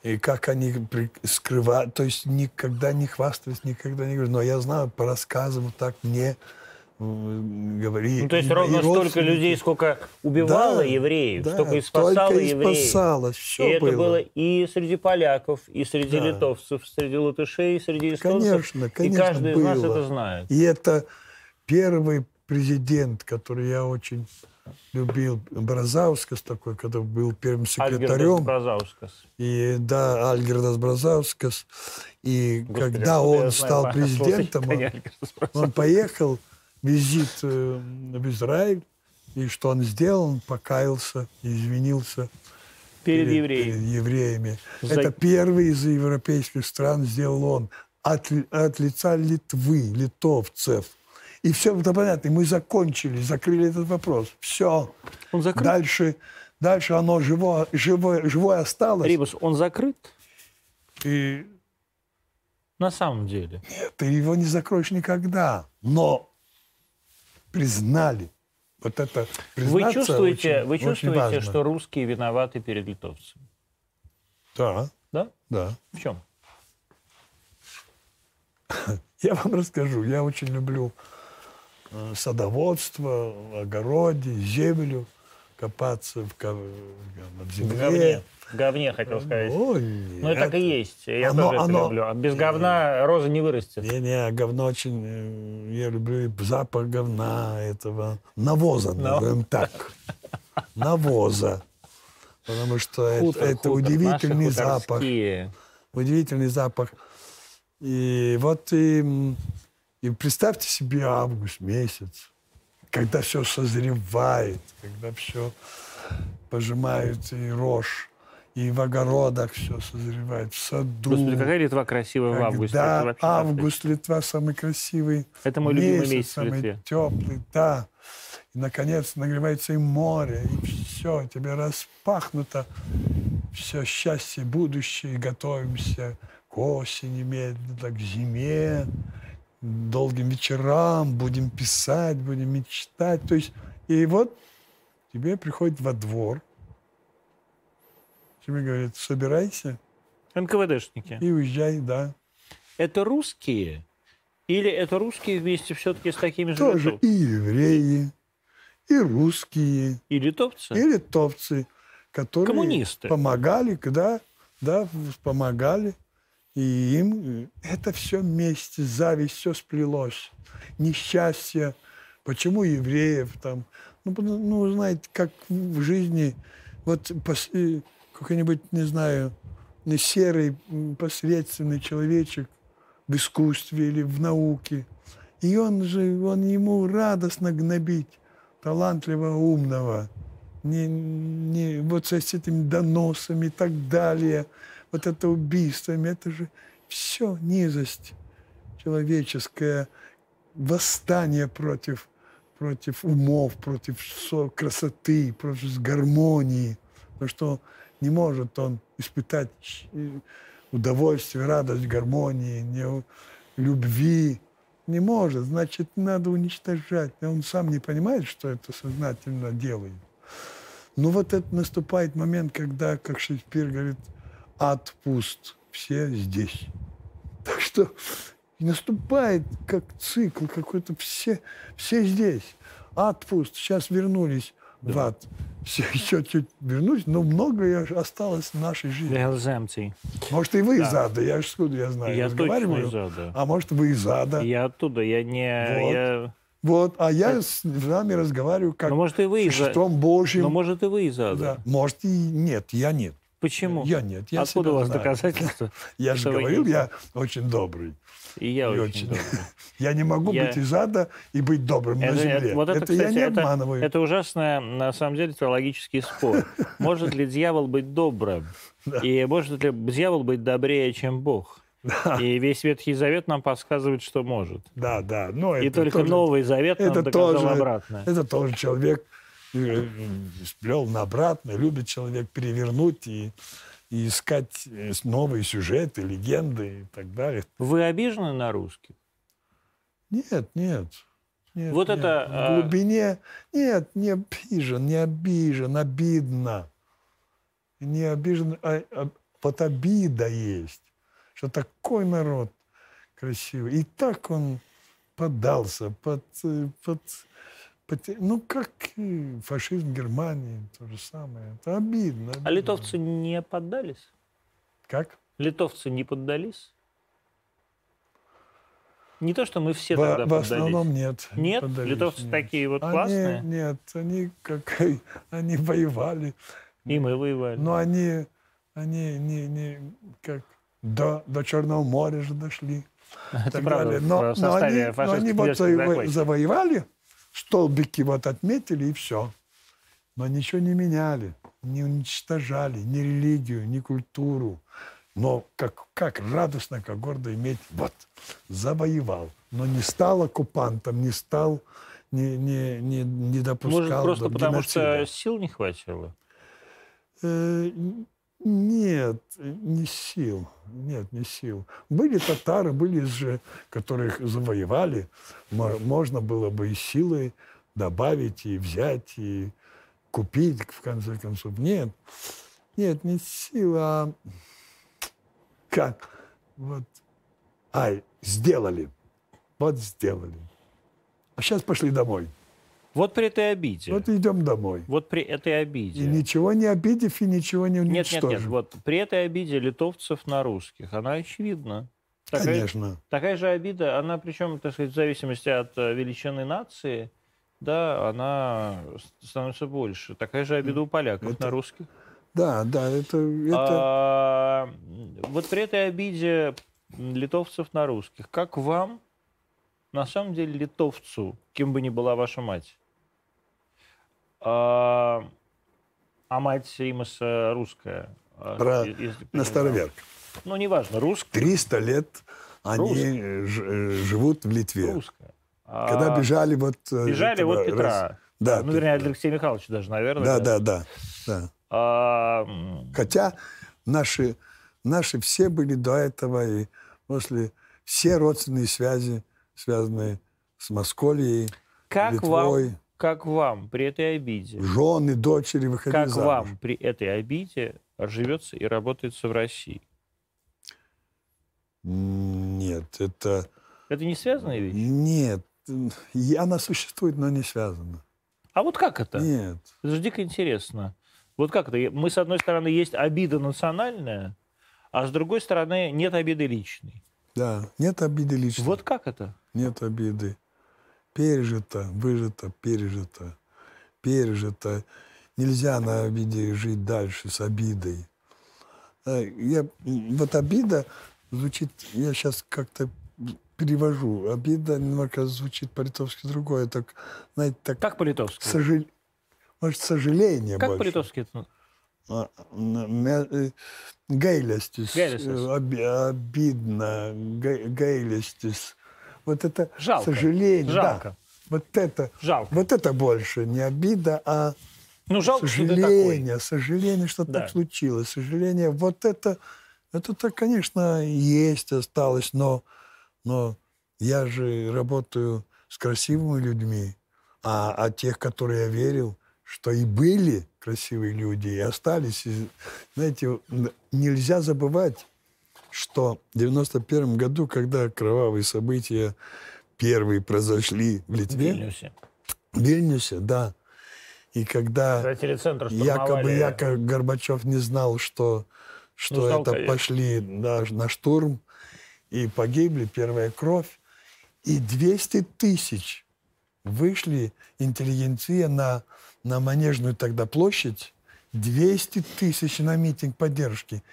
S2: и как они скрывали, то есть никогда не хвастались, никогда не говорили. Но я знаю по рассказам, так мне м, говорили.
S1: Ну, то есть
S2: и
S1: ровно столько людей, сколько убивало
S2: Да,
S1: евреев,
S2: да,
S1: столько и спасало
S2: только и
S1: евреев.
S2: спасалось,
S1: И
S2: все
S1: это
S2: было.
S1: было и среди поляков, и среди
S2: Да.
S1: литовцев, среди латышей, и среди эстонцев.
S2: Конечно,
S1: и
S2: конечно,
S1: каждый из нас
S2: было.
S1: это знает.
S2: И это первый президент, который я очень любил, Бразаускас такой, когда был первым секретарем.
S1: Бразаускас.
S2: И да, Альгердас Бразаускас. И
S1: Господи,
S2: когда он стал президентом, он, он поехал визит э, в Израиль. И что он сделал? Он покаялся, извинился
S1: Перед
S2: перед
S1: евреями.
S2: евреями.
S1: За-
S2: Это первый из европейских стран сделал он от, от лица Литвы, литовцев. И все это понятно. Мы закончили, закрыли этот вопрос. Все.
S1: Он закрыт?
S2: Дальше, дальше оно живое, живое, живое осталось.
S1: Рибус, он закрыт?
S2: И
S1: На самом деле.
S2: ты его не закроешь никогда. Но признали. Вот это
S1: Вы чувствуете,
S2: очень-
S1: вы
S2: очень
S1: чувствуете,
S2: важно.
S1: что русские виноваты перед литовцами?
S2: Да,
S1: Да?
S2: да.
S1: В чем? [laughs]
S2: Я вам расскажу. Я очень люблю э, садоводство, огороде, землю, копаться в, в
S1: В
S2: земле.
S1: говне. В говне, хотел сказать. Ну, это так и есть. Я
S2: Оно-
S1: тоже это
S2: оно-
S1: люблю. А Без говна роза не вырастет.
S2: Не-не, говно очень... э, Я люблю и запах говна этого. Навоза, назовем так. [laughs] Навоза. Потому что это,
S1: Хутор,
S2: это
S1: хутор,
S2: удивительный запах. Удивительный запах. И вот и, и представьте себе август месяц, когда все созревает, когда все пожимают и рожь, и в огородах все созревает, в саду.
S1: Господи, какая Литва красивая в августе.
S2: Когда
S1: Это вообще
S2: август, Литва самый красивый
S1: Это мой любимый
S2: месяц,
S1: месяц в
S2: самый
S1: Литве.
S2: теплый, да. И, наконец, нагревается и море, и все, тебе распахнуто. Все счастье, будущее, готовимся к осени медленно, к зиме, долгим вечерам, будем писать, будем мечтать. То есть, и вот тебе приходит во двор, тебе говорят, собирайся
S1: НКВДшники.
S2: и уезжай, да.
S1: Это русские? Или это русские вместе все-таки с такими же
S2: Тоже и евреи, и русские,
S1: И литовцы?
S2: и литовцы, которые
S1: Коммунисты.
S2: помогали, когда, да, помогали. И им э, это все вместе, зависть, все сплелось. Несчастье. Почему евреев там? Ну, ну, знаете, как в жизни, вот э, какой-нибудь, не знаю, серый, посредственный человечек в искусстве или в науке. И он же, он ему радостно гнобить талантливого, умного. Не, не, вот с этими доносами и так далее. Вот это убийствами, это же все низость человеческая, восстание против, против умов, против со- красоты, против гармонии. Потому что не может он испытать э, удовольствие, радость гармонии, не, любви. Не может, значит, надо уничтожать. Он сам не понимает, что это сознательно делает. Но вот это наступает момент, когда, как Шекспир говорит, ад пуст, все здесь. Так что наступает как цикл какой-то, все, все здесь. Ад пуст, сейчас вернулись в ад. Все еще чуть вернулись, но многое осталось в нашей жизни.
S1: Земцей.
S2: Может, и вы из ада, я ж откуда я знаю.
S1: Я точно из ада.
S2: А может, вы из ада.
S1: Я оттуда, я не...
S2: Вот.
S1: я-
S2: Вот, а я с вами разговариваю как
S1: Ну, может, и вы
S2: с
S1: из
S2: существом Божьим.
S1: Но может и вы из ада.
S2: Да. Может, и нет, я нет.
S1: Почему?
S2: Я нет. Я
S1: Откуда у вас
S2: знаю.
S1: доказательства? [laughs]
S2: Я же говорил, я очень добрый.
S1: И я
S2: И
S1: очень добрый. [laughs]
S2: Я не могу
S1: Я-
S2: быть из ада и быть добрым на
S1: Это,
S2: земле.
S1: это- вот это,
S2: я
S1: кстати,
S2: не
S1: это,
S2: обманываю.
S1: это ужасно, на самом деле, теологический спор. [laughs] Может ли дьявол быть добрым? И может ли дьявол быть добрее, чем Бог? И весь Ветхий Завет нам подсказывает, что может.
S2: Да, да. Но
S1: И
S2: это
S1: только
S2: тоже-
S1: Новый Завет нам
S2: это
S1: доказал
S2: тоже,
S1: обратное.
S2: Это тоже человек сплел на обратно, любит человек перевернуть и, и искать э, новые сюжеты, легенды и так далее.
S1: Вы обижены на русских?
S2: Нет, нет. нет,
S1: Вот
S2: нет.
S1: это,
S2: В
S1: а-
S2: глубине... Нет, не обижен, не обижен, обидно. Не обижен, а, а вот обида есть, что такой народ красивый. И так он поддался под, э, под, под- ну, как и фашизм Германии, то же самое. Это обидно.
S1: А
S2: обидно.
S1: литовцы не поддались?
S2: Как?
S1: Литовцы не поддались? Не то, что мы все
S2: Во-
S1: тогда
S2: в
S1: поддались.
S2: основном нет. не
S1: Нет?
S2: поддались,
S1: Литовцы
S2: нет.
S1: такие вот
S2: Они-
S1: классные?
S2: Нет, они как [laughs] они воевали.
S1: И мы воевали.
S2: Но они, они не, не как до, до Черного моря же дошли.
S1: Это правда,
S2: далее.
S1: в
S2: Но, но они, но они вот заво- завоевали, столбики вот отметили и все. Но ничего не меняли, не уничтожали ни религию, ни культуру. Но как, как радостно, как гордо иметь, вот, завоевал. Но не стал оккупантом, не стал, не, не, не, не допускал
S1: Может, просто
S2: до
S1: потому
S2: геноцида.
S1: что сил не хватило?
S2: Нет, не сил. Нет, не сил. Были татары, были же, которых завоевали. Мо- Можно было бы и силой добавить, и взять, и купить, в конце концов. Нет, нет, не сила, а как? Вот. Ай, сделали. Вот сделали. А сейчас пошли домой.
S1: Вот при этой обиде.
S2: Вот идем домой.
S1: Вот при этой
S2: И
S1: обиде.
S2: ничего не обидев, и ничего не
S1: Нет,
S2: уничтожив.
S1: нет, нет. Вот при этой обиде литовцев на русских, она очевидна. Такая,
S2: Конечно.
S1: такая же обида, она причем, так сказать, в зависимости от э, величины нации, да, она становится больше. Такая же обида у поляков
S2: Это-
S1: на русских.
S2: Да, да, это, это
S1: А, вот при этой обиде литовцев на русских, как вам, на самом деле, литовцу, кем бы ни была ваша мать, а, а мать Римаса русская? а,
S2: Про-
S1: если
S2: на староверк.
S1: Ну, неважно, русская.
S2: 300 лет они
S1: Русская.
S2: э, живут в Литве.
S1: русская. А,
S2: Когда бежали вот... э,
S1: бежали
S2: этого
S1: вот
S2: раз-
S1: Петра.
S2: Да,
S1: Ну, вернее, Алексей Михайлович даже, наверное.
S2: да, да, да, да.
S1: А,
S2: Хотя наши, наши все были до этого и после все родственные связи, связанные с Московией,
S1: как
S2: Литвой,
S1: вам, как вам при этой обиде,
S2: жены, дочери выходили
S1: как
S2: замуж.
S1: вам при этой обиде живется и работается в России?
S2: Нет, это...
S1: Это не связанные вещи?
S2: Нет, и она существует, но не связана.
S1: А вот как это?
S2: Нет.
S1: Это же дико интересно. Вот как это? Мы, с одной стороны, есть обида национальная, а с другой стороны, нет обиды личной.
S2: Да, нет обиды лично.
S1: Вот как это?
S2: Нет обиды. Пережито, выжито, пережито, пережито. Нельзя на обиде жить дальше с обидой. Э, Я, вот обида звучит, я сейчас как-то перевожу. Обида немного звучит по-литовски другое. Так, знаете, так,
S1: Как по-литовски?
S2: сожаль- может, сожаление
S1: Как
S2: больше.
S1: по-литовски это?
S2: А, э. Gailestis. э, оби- Обидно. Gailestis. Вот это
S1: Жалко.
S2: сожаление. да.
S1: Жалко.
S2: Вот это,
S1: Жалко.
S2: вот это больше не обида, а
S1: Ну, жалко, что ты такой.
S2: сожаление. Сожаление, что
S1: Да.
S2: так случилось. Сожаление. Вот это, это-то, конечно, есть, осталось, но, но я же работаю с красивыми людьми, а, а тех, которые я верил, что и были красивые люди, и остались. И, знаете, нельзя забывать, что в 91 году, когда кровавые события первые произошли в
S1: В
S2: Литве,
S1: Вильнюсе.
S2: в Вильнюсе, да, и когда якобы, якобы Горбачев не знал, что, что
S1: Ну, знал,
S2: это
S1: конечно.
S2: пошли на, на штурм, и погибли, первая кровь. И 200 тысяч вышли интеллигенция на, на Манежную тогда площадь. 200 тысяч на митинг поддержки.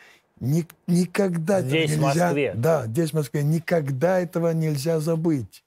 S2: Ни- никогда этого
S1: Здесь, в
S2: нельзя...
S1: Москве.
S2: Да, здесь, в Москве. Никогда этого нельзя забыть.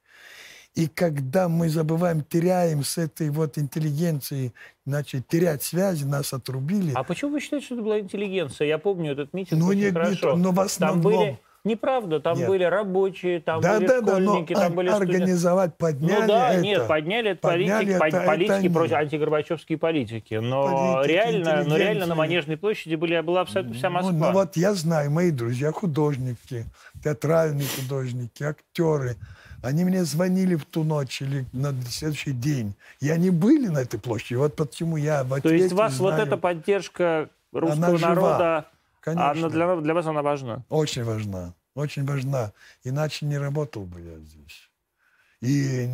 S2: И когда мы забываем, теряем с этой вот интеллигенцией, значит, терять связи, нас отрубили.
S1: А почему вы считаете, что это была интеллигенция? Я помню этот митинг
S2: Ну,
S1: очень
S2: не
S1: хорошо.
S2: то, но в
S1: Там
S2: основном-
S1: были... Неправда, там
S2: Нет.
S1: были рабочие, там
S2: да,
S1: были
S2: да, да, но
S1: школьники, там были студенты.
S2: организовать, подняли
S1: Ну да,
S2: это.
S1: нет, подняли это
S2: Подняли
S1: политики,
S2: это-
S1: по- политики
S2: это
S1: против антигорбачевские политики. Но
S2: Политики,
S1: реально, но реально на. Манежной площади были, была абсолютно вся
S2: Ну,
S1: Москва.
S2: ну, вот я знаю, мои друзья, художники, театральные художники, актеры, они мне звонили в ту ночь или на следующий день. И они были на этой площади. Вот почему я в
S1: То есть
S2: ответе
S1: вас вот
S2: знаю.
S1: эта поддержка русского народа,
S2: Конечно.
S1: она для, для вас она важна?
S2: Очень важна, очень важна. Иначе не работал бы я здесь. И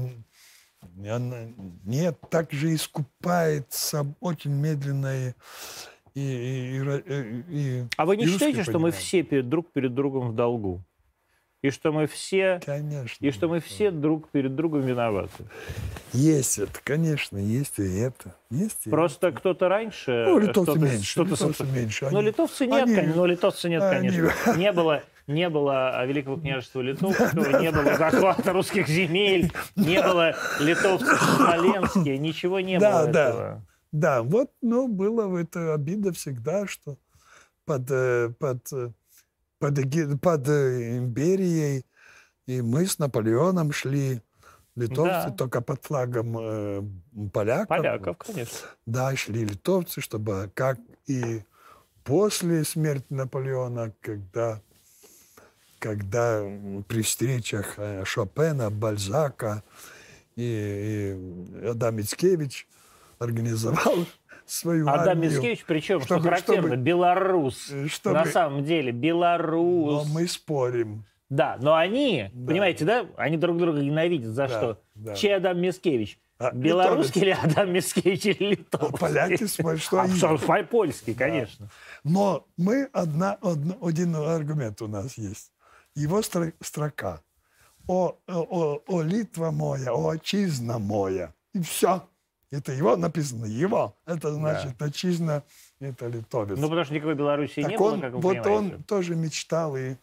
S2: она, нет, так же искупается очень медленно и, и, и, и-
S1: А вы не считаете, что мы все перед друг перед другом в долгу? И что мы все,
S2: Конечно.
S1: и что мы все друг перед другом виноваты?
S2: Есть это, конечно, есть и это. Есть и
S1: Просто кто-то раньше...
S2: Ну, литовцы
S1: что-то-
S2: меньше,
S1: что-то
S2: литовцы меньше,
S1: Ну,
S2: они-
S1: литовцы нет,
S2: они-
S1: конечно, ну, литовцы нет,
S2: они-
S1: конечно. [laughs] Не было, не было а, Великого княжества Литовского, не было захвата русских земель, [laughs] не было литовцев в Смоленске, ничего не
S2: Да,
S1: было
S2: да.
S1: этого.
S2: Да, вот, ну, было это обида всегда, что под, э, под, э, под, под э, империей и мы с Наполеоном шли, литовцы
S1: Да.
S2: только под флагом э, поляков.
S1: Поляков, конечно.
S2: Да, шли литовцы, чтобы как и после смерти Наполеона, когда, когда при встречах э, Шопена, Бальзака и, и Адам Мицкевич организовал свою
S1: Адам
S2: армию.
S1: Мицкевич, причем, что
S2: чтобы-
S1: характерно,
S2: чтобы-
S1: белорус.
S2: э, чтобы-
S1: На самом деле,
S2: Но
S1: белорус.
S2: мы спорим.
S1: Да, но они,
S2: Да.
S1: понимаете, да, они друг друга ненавидят. За
S2: Да,
S1: что?
S2: да.
S1: Чей Адам Мицкевич?
S2: А,
S1: Белорусский или Адам Мицкевич или литовский?
S2: А поляки спорят, что [laughs]
S1: А,
S2: они-
S1: что, по- польский, конечно.
S2: Но мы одна, одно- один аргумент у нас есть. Его стро- строка. О, о, о, о, Литва моя, о, отчизна моя. И все. Это его написано, его. Это значит, отчизна, это литовец.
S1: Ну, потому что никакой Белоруссии не было, как вы
S2: вот
S1: понимаете.
S2: он тоже мечтал, и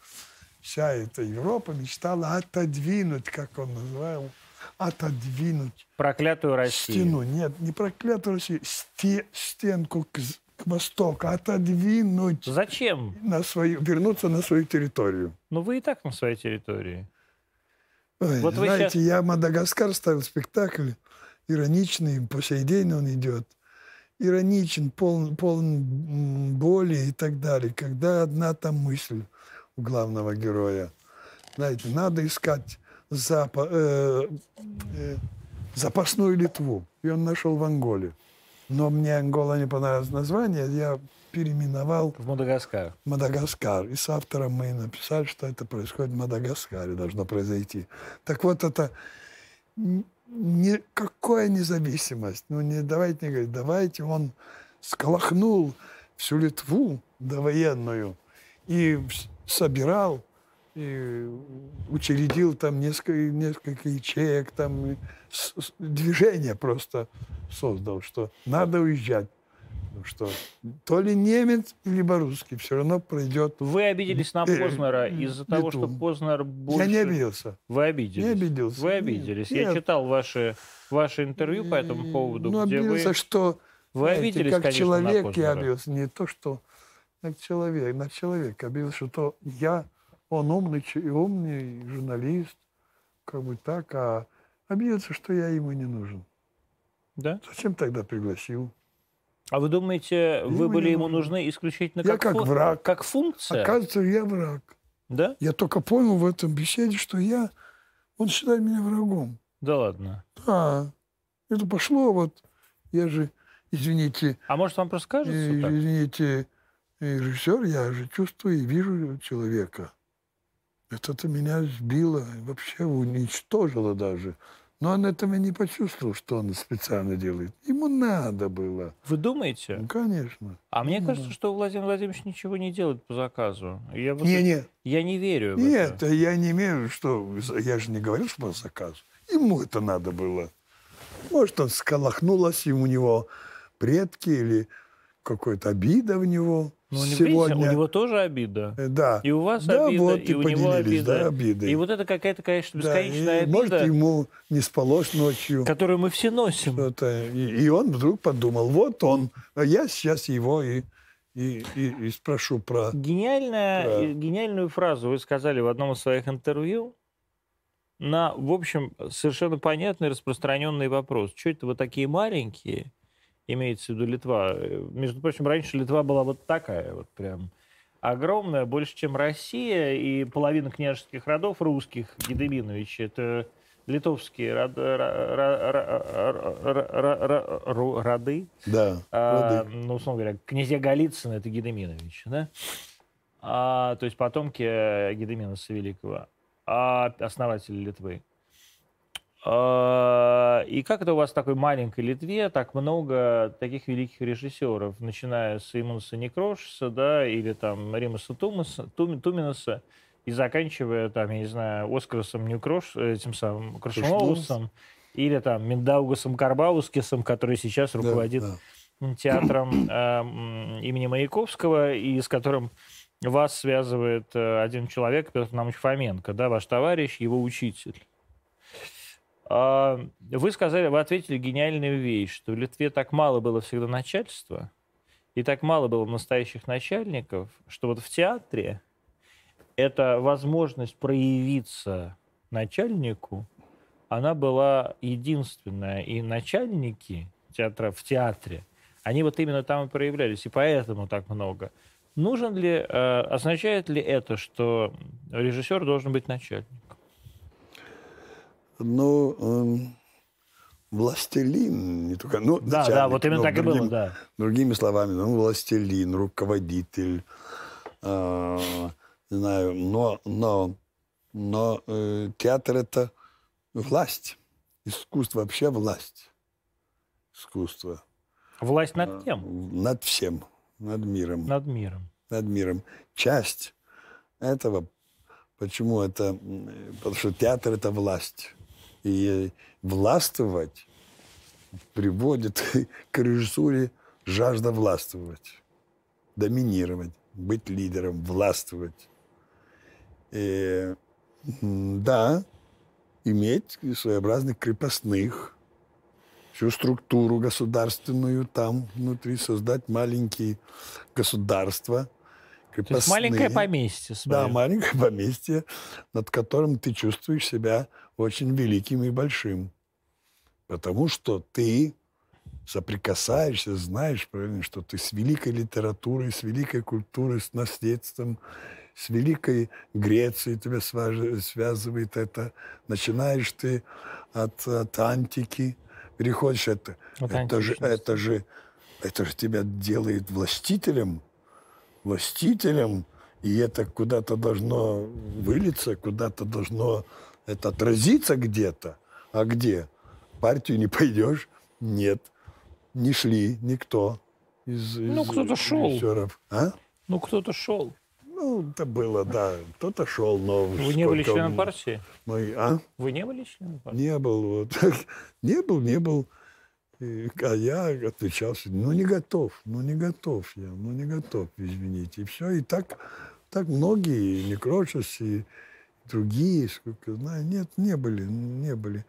S2: вся эта Европа мечтала отодвинуть, как он называл, отодвинуть
S1: Проклятую Россию.
S2: стену. Нет, не проклятую Россию, сте- стенку к, к востоку, отодвинуть
S1: Зачем?
S2: на свою, вернуться на свою территорию.
S1: Ну, вы и так на своей территории.
S2: Ой,
S1: Вот вы
S2: знаете,
S1: щас-
S2: я Мадагаскар ставил спектакль, ироничный, по сей день он идет. Ироничен, полон, полон боли и так далее. Когда одна там мысль у главного героя. Знаете, надо искать запа, э, э, запасную Литву. И он нашел в Анголе. Но мне Ангола не понравилось название, я переименовал
S1: В Мадагаскар.
S2: Мадагаскар. И с автором мы написали, что это происходит в Мадагаскаре, должно произойти. Так вот это никакая независимость. Ну, не давайте не говорить, давайте он сколохнул всю Литву довоенную и собирал и учредил там несколько, несколько ячеек, там движение просто создал, что надо уезжать. Ну что, то ли немец, либо русский, все равно пройдет.
S1: Вы обиделись на
S2: Э,
S1: Познера из-за того, что. Познер больше...
S2: Я не обиделся.
S1: Вы обиделись.
S2: Не обиделся.
S1: Вы
S2: Нет,
S1: обиделись. Я
S2: нет.
S1: читал ваши, ваши интервью по этому поводу,
S2: Ну,
S1: где
S2: обиделся,
S1: вы...
S2: что
S1: Вы обиделись,
S2: как
S1: конечно,
S2: человек я обиделся. Не то, что как человек, на человека обиделся, что я, он умный, и умный журналист, как бы так, а обиделся, что я ему не нужен.
S1: Да?
S2: Зачем тогда пригласил?
S1: А вы думаете, вы
S2: Ему
S1: были
S2: не
S1: ему нужны исключительно
S2: Я
S1: как,
S2: как
S1: фу-
S2: враг.
S1: как функция?
S2: Оказывается, я враг.
S1: Да?
S2: Я только понял в этом беседе, что я, он считает меня врагом.
S1: Да ладно.
S2: Да, это пошло вот, я же, извините,
S1: А может, вам просто кажется
S2: э,
S1: так?
S2: извините, режиссер, я же чувствую и вижу человека. Это-то меня сбило, вообще уничтожило даже. Но он этого не почувствовал, что он специально делает. Ему надо было.
S1: Вы думаете?
S2: Ну, конечно.
S1: А мне
S2: Ну,
S1: кажется,
S2: да.
S1: что Владимир Владимирович ничего не делает по заказу. Я, вот
S2: Не, не,
S1: я не верю в
S2: нет,
S1: это.
S2: я не имею, что... Я же не говорил, что по заказу. Ему это надо было. Может, он сколохнулось, и у него предки или какая-то обида в него
S1: Ну, не
S2: сегодня.
S1: видите, у него тоже обида.
S2: Э, Да.
S1: И у вас
S2: Да,
S1: обида,
S2: вот,
S1: и
S2: и
S1: у него обида.
S2: да, обидой.
S1: И вот это какая-то, конечно,
S2: Да,
S1: бесконечная
S2: и,
S1: обида,
S2: Может, ему не спалось ночью.
S1: которую мы все носим.
S2: Что-то, и, и он вдруг подумал, вот он, а я сейчас его и, и, и, и спрошу про...
S1: Гениальная,
S2: Да.
S1: э, Гениальную фразу вы сказали в одном из своих интервью на, в общем, совершенно понятный распространенный вопрос. Что это вы такие маленькие? Имеется в виду Литва. Э, Между прочим, раньше Литва была вот такая вот прям огромная, больше, чем Россия, и половина княжеских родов русских, Гедеминовичи, это литовские род- ра- ра- ра- ра- ра- ра- ро- роды,
S2: Да,
S1: а,
S2: роды.
S1: ну, условно говоря, князья Голицына это Гедеминович, да? А, то есть потомки э, Гедеминоса Великого, а, основатели Литвы. А, и как это у вас в такой маленькой Литве так много таких великих режиссеров, начиная с Иманса Некрошеса, да, или там Римаса Тумаса, Туми- Туминаса, и заканчивая там, я не знаю, Оскарсом Ньюкрош, этим самым Крашуновусом, или там Миндаугасом Карбаускисом, который сейчас
S2: Да,
S1: руководит
S2: да.
S1: театром э, имени Маяковского, и с которым вас связывает э, один человек, Петр Иванович Фоменко, да, ваш товарищ, его учитель. А, Вы сказали, вы ответили гениальную вещь, что в Литве так мало было всегда начальства, и так мало было настоящих начальников, что вот в театре эта возможность проявиться начальнику, она была единственная. И начальники театра в театре, они вот именно там и проявлялись, и поэтому так много. Нужен ли, э, означает ли это, что режиссер должен быть начальником?
S2: Ну, эм, властелин, не только... Ну,
S1: Да, да, вот именно
S2: ну,
S1: так и было,
S2: другим-
S1: да.
S2: Другими словами, ну, властелин, руководитель, э, не знаю, но, но, но э, театр это власть, искусство вообще власть, искусство
S1: Власть над кем?
S2: над всем, над миром,
S1: Над миром.
S2: над миром. Часть этого, почему это, м, потому что театр это власть, и властвовать приводит [laughs] к режиссуре жажда властвовать, доминировать, быть лидером, властвовать. И, м, да, иметь своеобразных крепостных, всю структуру государственную там внутри, создать маленькие государства,
S1: То есть
S2: крепостные.
S1: маленькое поместье свое.
S2: Да, маленькое [laughs] поместье, над которым ты чувствуешь себя очень великим и большим. Потому что ты соприкасаешься, знаешь, правильно, что ты с великой литературой, с великой культурой, с наследством, с великой Грецией тебя связывает это. Начинаешь ты от, от антики, переходишь это.
S1: От
S2: это же, это же, это же тебя делает властителем, властителем, и это куда-то должно вылиться, куда-то должно это отразиться где-то. А где? Партию не пойдешь? Нет. Не шли никто из,
S1: Ну,
S2: из
S1: кто-то шел.
S2: режиссеров. А?
S1: Ну, кто-то шел.
S2: Ну, это было, да. Кто-то шел, но...
S1: Вы не были членом партии?
S2: Мы, а?
S1: Вы не были членом партии?
S2: Не был. Вот. [laughs] Не был, не был. А я отвечал, что ну не готов, ну не готов я, ну не готов, извините. И все. И так, так многие, и Некрочес и другие, сколько знаю, нет, не были, не были.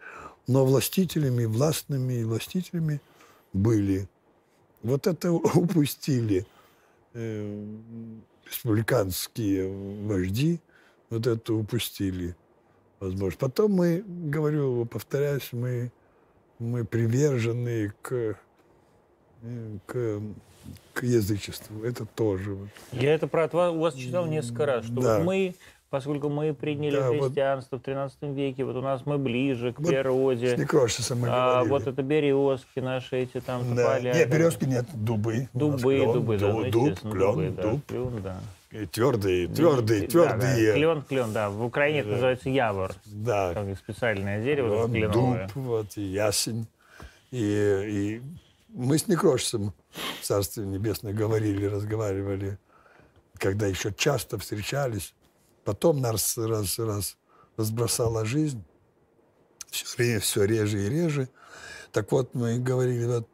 S2: Но властителями, властными и властителями были. Вот это [laughs] упустили э, республиканские вожди, вот это упустили возможно. Потом мы, говорю, повторяюсь, мы, мы привержены к, э, к, к язычеству. Это тоже. вот.
S1: Я это про у вас читал несколько раз, что
S2: Да.
S1: вот мы, поскольку мы приняли
S2: Да, вот-
S1: христианство в 13 веке, вот у нас мы ближе к
S2: Вот
S1: природе.
S2: С мы
S1: А,
S2: говорили.
S1: вот это березки наши эти там
S2: Да.
S1: тополя.
S2: Нет, березки нет, дубы.
S1: Дубы,
S2: клен,
S1: дубы, да, ну,
S2: дуб,
S1: естественно,
S2: клен,
S1: дубы, да,
S2: дуб.
S1: клен, да.
S2: И твердые, твердые,
S1: Да,
S2: твердые.
S1: да, Клен, клен, да. В Украине это называется явор.
S2: Да.
S1: Как специальное дерево
S2: Вот
S1: кленовое.
S2: дуб, вот, и ясень. И, и мы с Некрошисом в Царстве Небесное говорили, разговаривали, когда еще часто встречались. Потом нас раз, раз разбросала жизнь. Все, все реже и реже. Так вот, мы говорили, вот,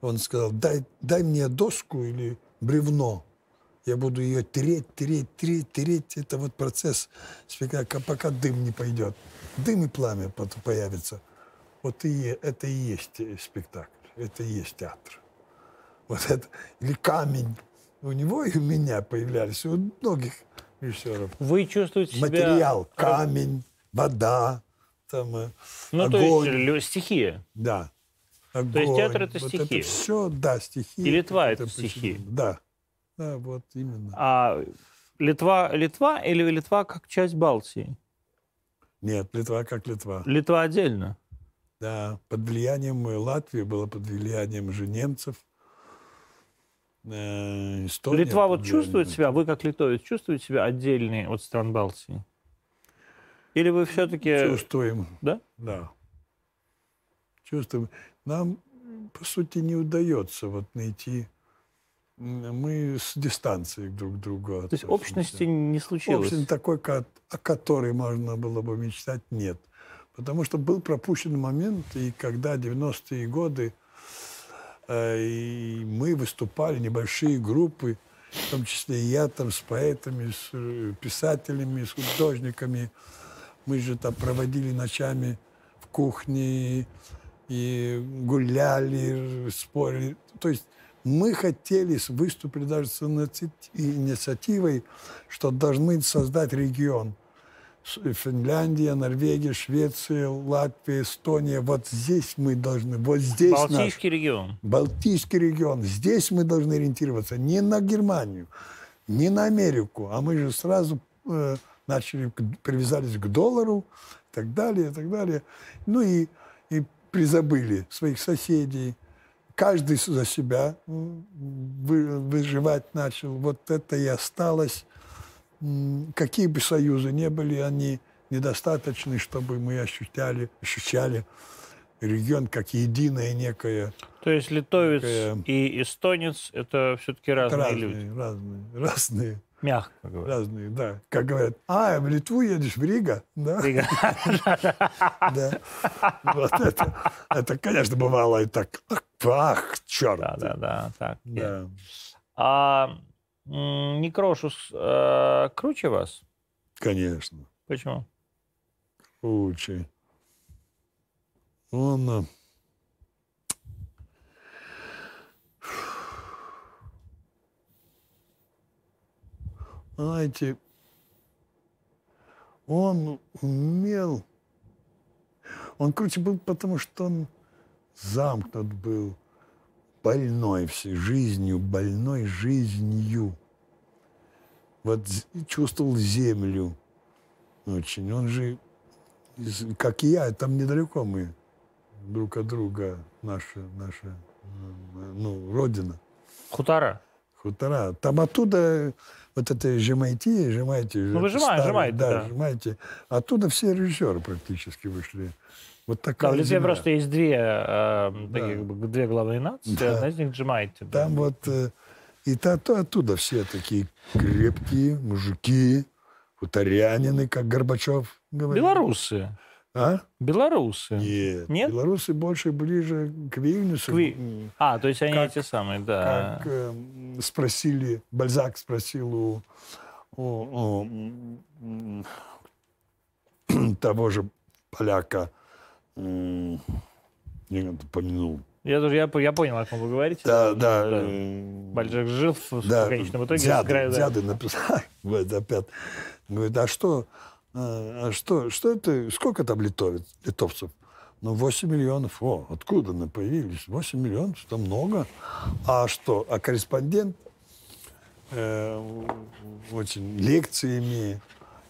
S2: он сказал, дай, дай мне доску или бревно. Я буду ее тереть, тереть, тереть, тереть. Это вот процесс спектакля, пока дым не пойдет. Дым и пламя появится. Вот и это и есть э, спектакль, это и есть театр. Вот это, или камень. У него и у меня появлялись, у многих режиссеров.
S1: Вы чувствуете себя...
S2: Материал, камень, вода, там, э,
S1: Ну, то
S2: огонь.
S1: есть лю- стихия.
S2: Да. Огонь.
S1: есть театр — это
S2: вот
S1: стихи.
S2: Это все, да, стихи.
S1: И Литва — это
S2: почему-
S1: стихи.
S2: Да. Да, вот именно.
S1: А Литва, Литва или Литва как часть Балтии?
S2: Нет, Литва как Литва.
S1: Литва отдельно.
S2: Да, под влиянием э, Латвии было под влиянием же немцев. Э, Эстония
S1: Литва вот чувствует себя, вы как литовец, чувствуете себя отдельной от стран Балтии? Или вы все-таки...
S2: Чувствуем.
S1: Да?
S2: Да. Чувствуем. Нам, по сути, не удается вот найти... Мы с дистанции друг к другу
S1: То есть общности не случилось?
S2: Общем, такой, ко- о которой можно было бы мечтать, нет. Потому что был пропущен момент, и когда 90-е годы э, и мы выступали, небольшие группы, в том числе и я там с поэтами, с э, писателями, с художниками. Мы же там проводили ночами в кухне и гуляли, спорили. То есть мы хотели, выступили даже с иници- инициативой, что должны создать регион. Финляндия, Норвегия, Швеция, Латвия, Эстония. Вот здесь мы должны, вот здесь наш
S1: Балтийский регион.
S2: Балтийский регион. Здесь мы должны ориентироваться не на Германию, не на Америку, а мы же сразу э, начали, привязались к доллару и так далее, и так далее. Ну и, и призабыли своих соседей. Каждый за себя выживать начал. Вот это и осталось. Какие бы союзы не были, они недостаточны, чтобы мы ощущали, ощущали регион как единое некое
S1: То есть литовец
S2: Такая-
S1: и эстонец – это все-таки разные,
S2: разные,
S1: люди.
S2: разные, разные,
S1: Мягко говоря.
S2: разные, да. Как говорят, а, в Литву едешь, в Рига, да, [laughs] да. Вот это, это, конечно, бывало и так, ах, черт.
S1: Да, да, да, так.
S2: Да.
S1: А Некрошус э, круче вас?
S2: Конечно,
S1: Почему?
S2: лучше. Он... Знаете, он умел... Он круче был, потому что он замкнут был, больной всей жизнью, больной жизнью. Вот чувствовал землю очень. Он же, как и я, там недалеко мы друг от друга, наша, наша ну, родина,
S1: Хутора.
S2: хутора. Там оттуда вот это Жемайти, Жемайти.
S1: Ну, вы Жемай- Жемайти,
S2: да,
S1: да.
S2: Жемайти. Оттуда все режиссеры практически вышли. Вот
S1: Да,
S2: такая
S1: в Литве
S2: земля.
S1: просто есть две, э,
S2: Да.
S1: две главные нации,
S2: Да.
S1: одна из них Джемайти. да.
S2: Там вот э, и то, то оттуда все такие крепкие мужики, хуторянины, как Горбачев говорит.
S1: Белорусы.
S2: А?
S1: Белорусы.
S2: Нет.
S1: Нет?
S2: Белорусы больше ближе к Вильнюсу.
S1: К Ви- А, то есть они
S2: Как-
S1: эти самые, да.
S2: Как э, спросили, Бальзак спросил у, у- у, [clears throat] того же поляка, я это помянул.
S1: Я тоже я, я понял, о ком вы говорите.
S2: Да, да. э,
S1: Бальзак жил в, в
S2: Да,
S1: конечном итоге.
S2: дяды,
S1: с края, да.
S2: дяды написали. [laughs] Вот опять. Говорит, а что, а а что, что это, сколько там литовец, литовцев? Ну, 8 миллионов. О, откуда они появились? 8 миллионов, это много. А что, а корреспондент э, очень лекциями,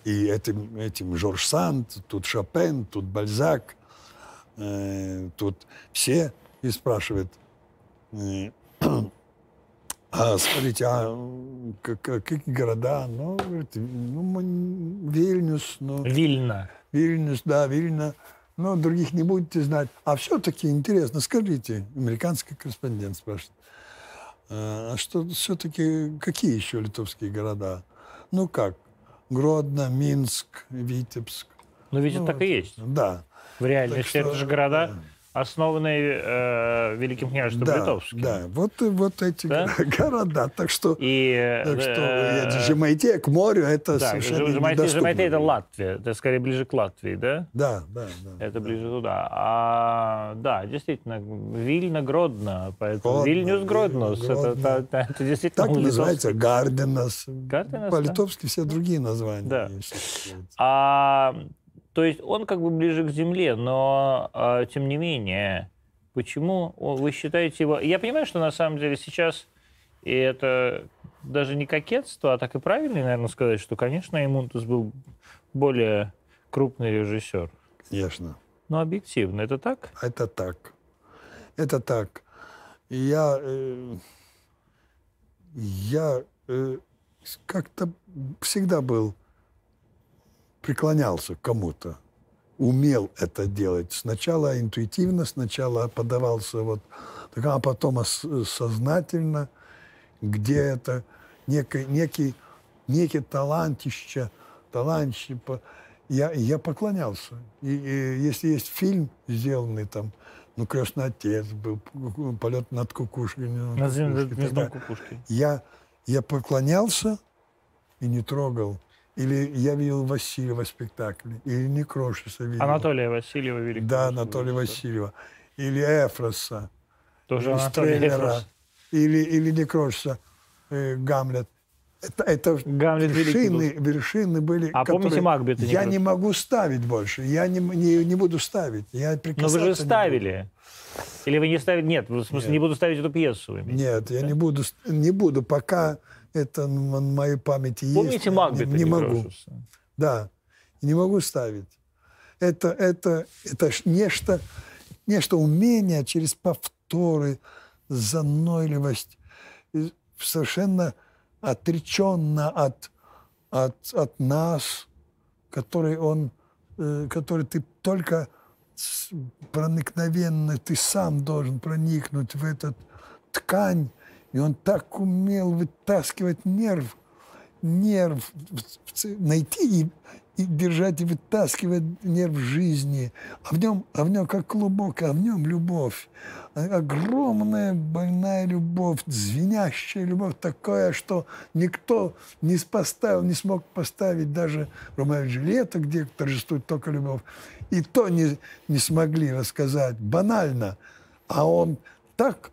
S2: и этим, этим Жорж Санд, тут Шопен, тут Бальзак, э, тут все, и спрашивает, э, [clears throat] а, смотрите, а как- как- какие города? Ну, говорит, ну, Вильнюс, ну,
S1: Вильна.
S2: Вильнюс, да, Вильна. Но других не будете знать. А все-таки интересно, скажите, американский корреспондент спрашивает, а что все-таки, какие еще литовские города? Ну как, Гродно, Минск, Витебск.
S1: Ну, ведь
S2: Ну,
S1: это так и есть.
S2: Да.
S1: В реальности
S2: Так
S1: это
S2: что,
S1: же города,
S2: да.
S1: основанные э, Великим княжеством
S2: Да,
S1: Литовским.
S2: да, вот, вот эти
S1: Да? [laughs]
S2: города. Так что,
S1: И,
S2: так что
S1: э,
S2: э, Жемайте к морю это
S1: да,
S2: совершенно
S1: Жемайте,
S2: недоступно.
S1: Жемайте это Латвия, это скорее ближе к Латвии, да?
S2: Да, да, да.
S1: Это ближе туда. А, да, действительно, Вильна, Гродно, поэтому
S2: Гродно,
S1: Вильнюс,
S2: Вильнюс,
S1: это,
S2: Гродно.
S1: это, это действительно
S2: Так называется Гарденас.
S1: Гарденас,
S2: По-литовски все другие названия.
S1: Да. А, то есть он как бы ближе к земле, но а, тем не менее, почему вы считаете его... Я понимаю, что на самом деле сейчас, и это даже не кокетство, а так и правильно, наверное, сказать, что, конечно, Имунтус был более крупный режиссер.
S2: Конечно.
S1: Но объективно, это так?
S2: Это так. Это так. Я, э, я э, как-то всегда был, преклонялся к кому-то, умел это делать. Сначала интуитивно, сначала подавался вот, а потом сознательно, где это некий, некий, некий талантище, талантище. Я, я поклонялся. И, и если есть фильм, сделанный там, ну, «Крестный отец» был, «Полет над кукушкой».
S1: Над зем- над
S2: кукушкой. Я, я поклонялся и не трогал. Или я видел Васильева спектакль, или Некрошиса видел.
S1: Анатолия Васильева великого.
S2: Да, Анатолия Васильева. Или Эфроса.
S1: Тоже
S2: или Стреллера. Или, или Некрошиса, э, Гамлет. Это, это
S1: Гамлет
S2: вершины, вершины были,
S1: А помните Макбета
S2: я не могу ставить больше. Я не, не, не буду ставить. Я
S1: Но вы же ставили. Или вы не ставили? Нет, в смысле,
S2: Нет.
S1: не буду ставить эту пьесу.
S2: Нет, я
S1: виду,
S2: не буду, не буду, пока это на моей памяти есть.
S1: Помните Макбета
S2: Не, не могу. Да, не могу ставить. Это, это, это нечто, нечто умение через повторы, занойливость, совершенно отреченно от, от, от нас, который он, э, который ты только проникновенно, ты сам должен проникнуть в эту ткань, и он так умел вытаскивать нерв, нерв, найти и, и держать и вытаскивать нерв жизни. А в нем, а в нем как клубок, а в нем любовь. А- Огромная больная любовь, звенящая любовь, такая, что никто не поставил, не смог поставить даже Ромео и Джульетта, где торжествует только любовь. И то не, не смогли рассказать. Банально. А он так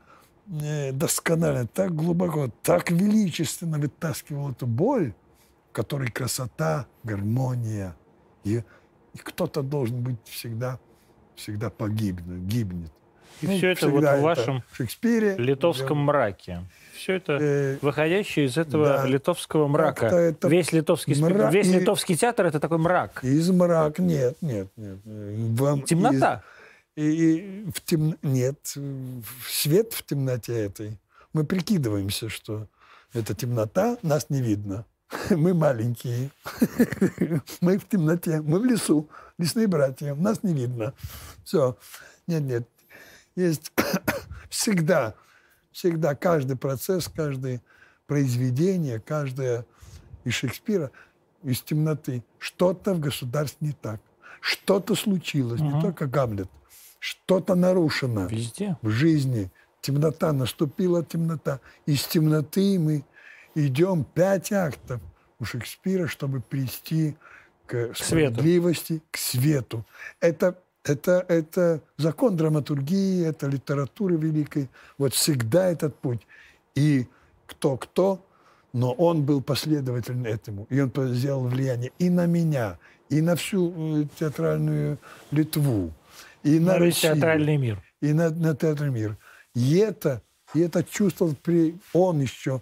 S2: досконально, так глубоко, так величественно вытаскивал эту боль, которой красота, гармония. И, и кто-то должен быть всегда, всегда погибнет, гибнет.
S1: И
S2: Ну,
S1: все это вот в вашем
S2: Шекспире.
S1: литовском мраке. Все это
S2: Э,
S1: выходящее из этого
S2: да.
S1: литовского мрака.
S2: Это
S1: Весь литовский
S2: мра-
S1: весь
S2: и-
S1: литовский театр это такой мрак.
S2: Из мрак нет, нет, нет. Вам
S1: Темнота.
S2: из- и, в тем... Нет, свет в темноте этой. Мы прикидываемся, что это темнота, нас не видно. [laughs] Мы маленькие. [laughs] Мы в темноте, мы в лесу, лесные братья, нас не видно. Все. Нет, нет. Есть [coughs] всегда, всегда каждый процесс, каждое произведение, каждое из Шекспира из темноты. Что-то в государстве не так. Что-то случилось, не
S1: Мгм.
S2: только Гамлет. Что-то нарушено
S1: Везде.
S2: в жизни. Темнота, наступила темнота. Из темноты мы идем пять актов у Шекспира, чтобы прийти к
S1: свету.
S2: справедливости, к свету. Это, это, это закон драматургии, это литературы великой. Вот всегда этот путь. И кто-кто, но он был последователен этому. И он сделал влияние и на меня, и на всю э, театральную Литву, и на,
S1: На
S2: Россию
S1: театральный мир.
S2: и на, на театр мир. И это, и это чувствовал при, он еще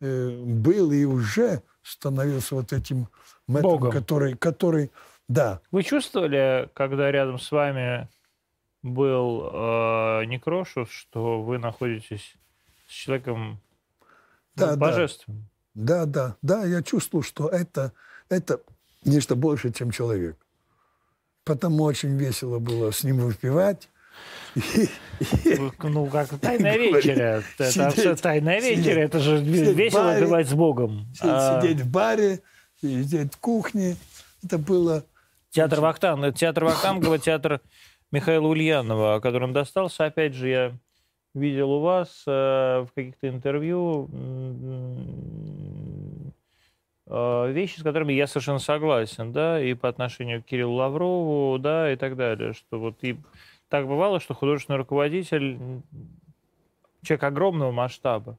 S2: э, был и уже становился вот этим мэтром,
S1: Богом.
S2: который, который, да,
S1: Вы чувствовали, когда рядом с вами был э, Некрошев, что вы находитесь с человеком ну,
S2: Да, да.
S1: божественным?
S2: да, да, да, я чувствовал, что это, это нечто больше, чем человек. Потому очень весело было с ним выпивать.
S1: Вы, Ну, как [laughs] тайная вечеря. Это все тайная вечеря. Это же весело бывать с Богом. А,
S2: Сидеть в баре, сидеть в кухне. Это было
S1: Театр Вахтанг, театр Вахтангова, [coughs] театр Михаила Ульянова, о котором достался. Опять же, я видел у вас э, в каких-то интервью э, вещи, с которыми я совершенно согласен, да, и по отношению к Кириллу Лаврову, да, и так далее, что вот и так бывало, что художественный руководитель человек огромного масштаба.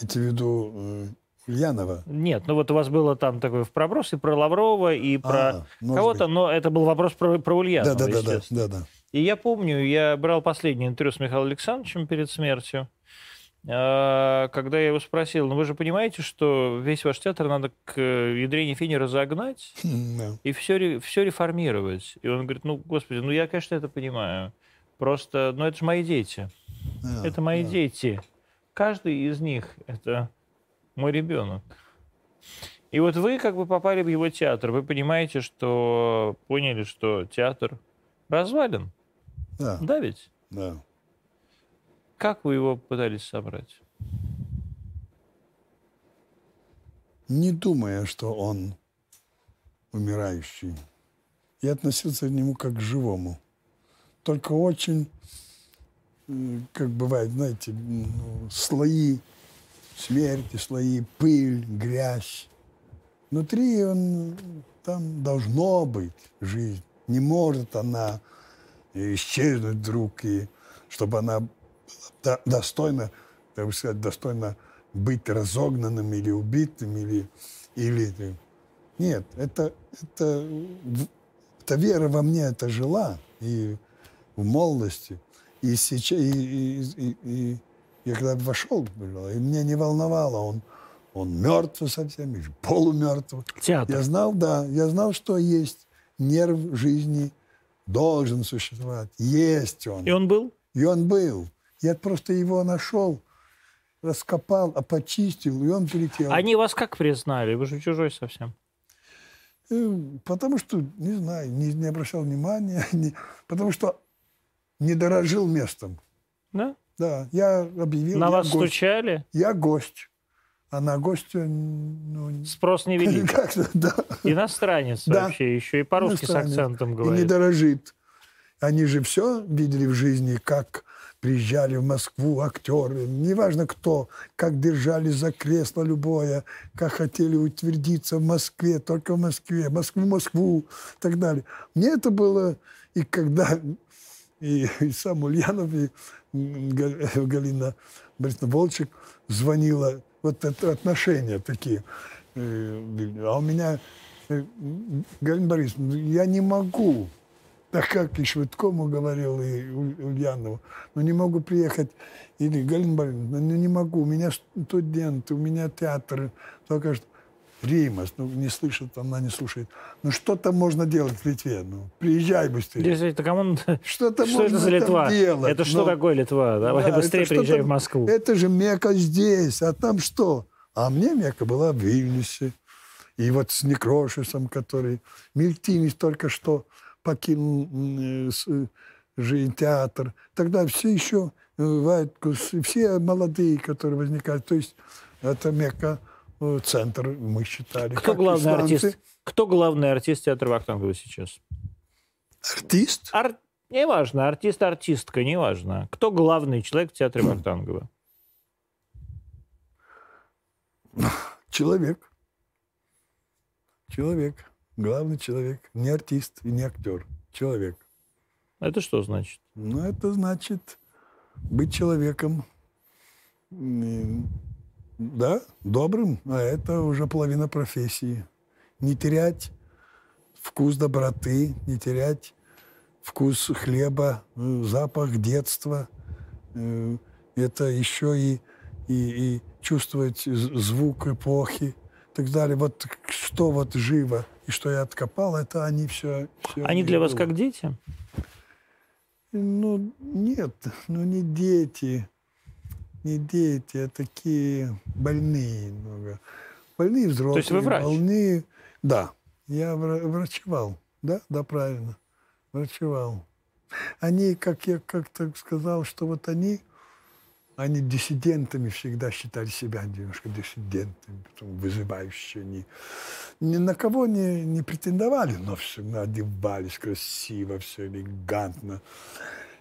S2: имеете в виду э, Ульянова.
S1: Нет, ну вот у вас было там такой в проброс и про Лаврова, и про
S2: А,
S1: кого-то, но это был вопрос про, про Ульянова,
S2: Да, да, да, да, да, да.
S1: И я помню, я брал последнее интервью с Михаилом Александровичем перед смертью, э, когда я его спросил, ну вы же понимаете, что весь ваш театр надо к ядрене фини разогнать [laughs]
S2: да.
S1: и все, все реформировать. И он говорит, ну, господи, ну я, конечно, это понимаю. Просто, ну это же мои дети.
S2: Да,
S1: Это мои
S2: да.
S1: дети. Каждый из них – это мой ребенок. И вот вы как бы попали в его театр. Вы понимаете, что поняли, что театр развален.
S2: Да,
S1: Да ведь?
S2: да.
S1: Как вы его пытались собрать?
S2: Не думая, что он умирающий. Я относился к нему как к живому. Только очень, как бывает, знаете, ну, слои смерти, слои, пыль, грязь. Внутри он, там должно быть жизнь. Не может она исчезнуть вдруг, и чтобы она до- достойна, так бы сказать, достойна быть разогнанным или убитым, или... или нет, это, это, эта вера во мне это жила и в молодости. И сейчас, и, и- и- и я когда вошел, и меня не волновало, он, он мертв совсем, или полумертв.
S1: Театр.
S2: Я знал, да, я знал, что есть нерв жизни, должен существовать. Есть он.
S1: И он был?
S2: И он был. Я просто его нашел, раскопал, а почистил, и он прилетел.
S1: Они вас как признали? Вы же чужой совсем.
S2: Э, Потому что, не знаю, не, не обращал внимания, [laughs] не- потому что не дорожил местом.
S1: Да?
S2: Да, я объявил,
S1: На
S2: я,
S1: вас
S2: гость,
S1: стучали?
S2: я гость. А на гостя, ну,
S1: Спрос [laughs] невелик.
S2: как-то, да.
S1: Иностранец
S2: Да.
S1: вообще, еще и по-русски с акцентом
S2: И не
S1: говорит.
S2: дорожит. Они же все видели в жизни, как приезжали в Москву актеры, неважно кто, как держались за кресло любое, как хотели утвердиться в Москве, только в Москве, Москву, Москву и так далее. Мне это было, и когда и, и сам Ульянов, и Га- Галина Борисовна Волчек звонила, вот это отношения такие. Э, А у меня, э, Галина Борисовна, я не могу Так как и Швидкому говорил, и Ульянову. Ну, не могу приехать. Или Галина Борисовна, ну, не могу. У меня студенты, у меня театр. Только что Римас, ну, не слышит, она не слушает. Ну, что там можно делать в Литве? Ну, приезжай быстрее.
S1: Это, кому...
S2: Что-то
S1: что
S2: можно
S1: это за Литва?
S2: делать.
S1: Это что
S2: Ну,
S1: такое Литва? Давай
S2: да,
S1: быстрее
S2: что-то-
S1: приезжай в Москву.
S2: Это же Мека здесь, а там что? А мне Мека была в Вильнюсе. И вот с Некрошисом, который... Мильтинис только что покинул э, э, же театр. Тогда все еще э, Вайткус, и все молодые, которые возникают. То есть это Мека, э, центр, мы считали.
S1: Кто главный
S2: исландцы.
S1: артист? Кто главный артист театра Вахтангова сейчас?
S2: Артист?
S1: Ар... Неважно, артист, артистка, неважно. Кто главный человек в театре Вахтангова?
S2: Человек. Человек. Главный человек. Не артист и не актер. Человек.
S1: Это что значит?
S2: Ну, это значит быть человеком, да, добрым, а это уже половина профессии. Не терять вкус доброты, не терять вкус хлеба, запах детства. Э, Это еще и, и, и чувствовать звук эпохи и так далее. Вот что вот живо и что я откопал, это они все...
S1: Они для вас как дети?
S2: Ну, нет, ну не дети. Не дети, а такие больные много. Больные взрослые.
S1: есть вы врач?
S2: Больные... Да, я вра- врачевал. Да, да, правильно. Врачевал. Они, как я как-то сказал, что вот они, они диссидентами всегда считали себя немножко диссидентами, потом вызывающие. Они ни на кого не, не претендовали, но всегда одевались красиво, все элегантно.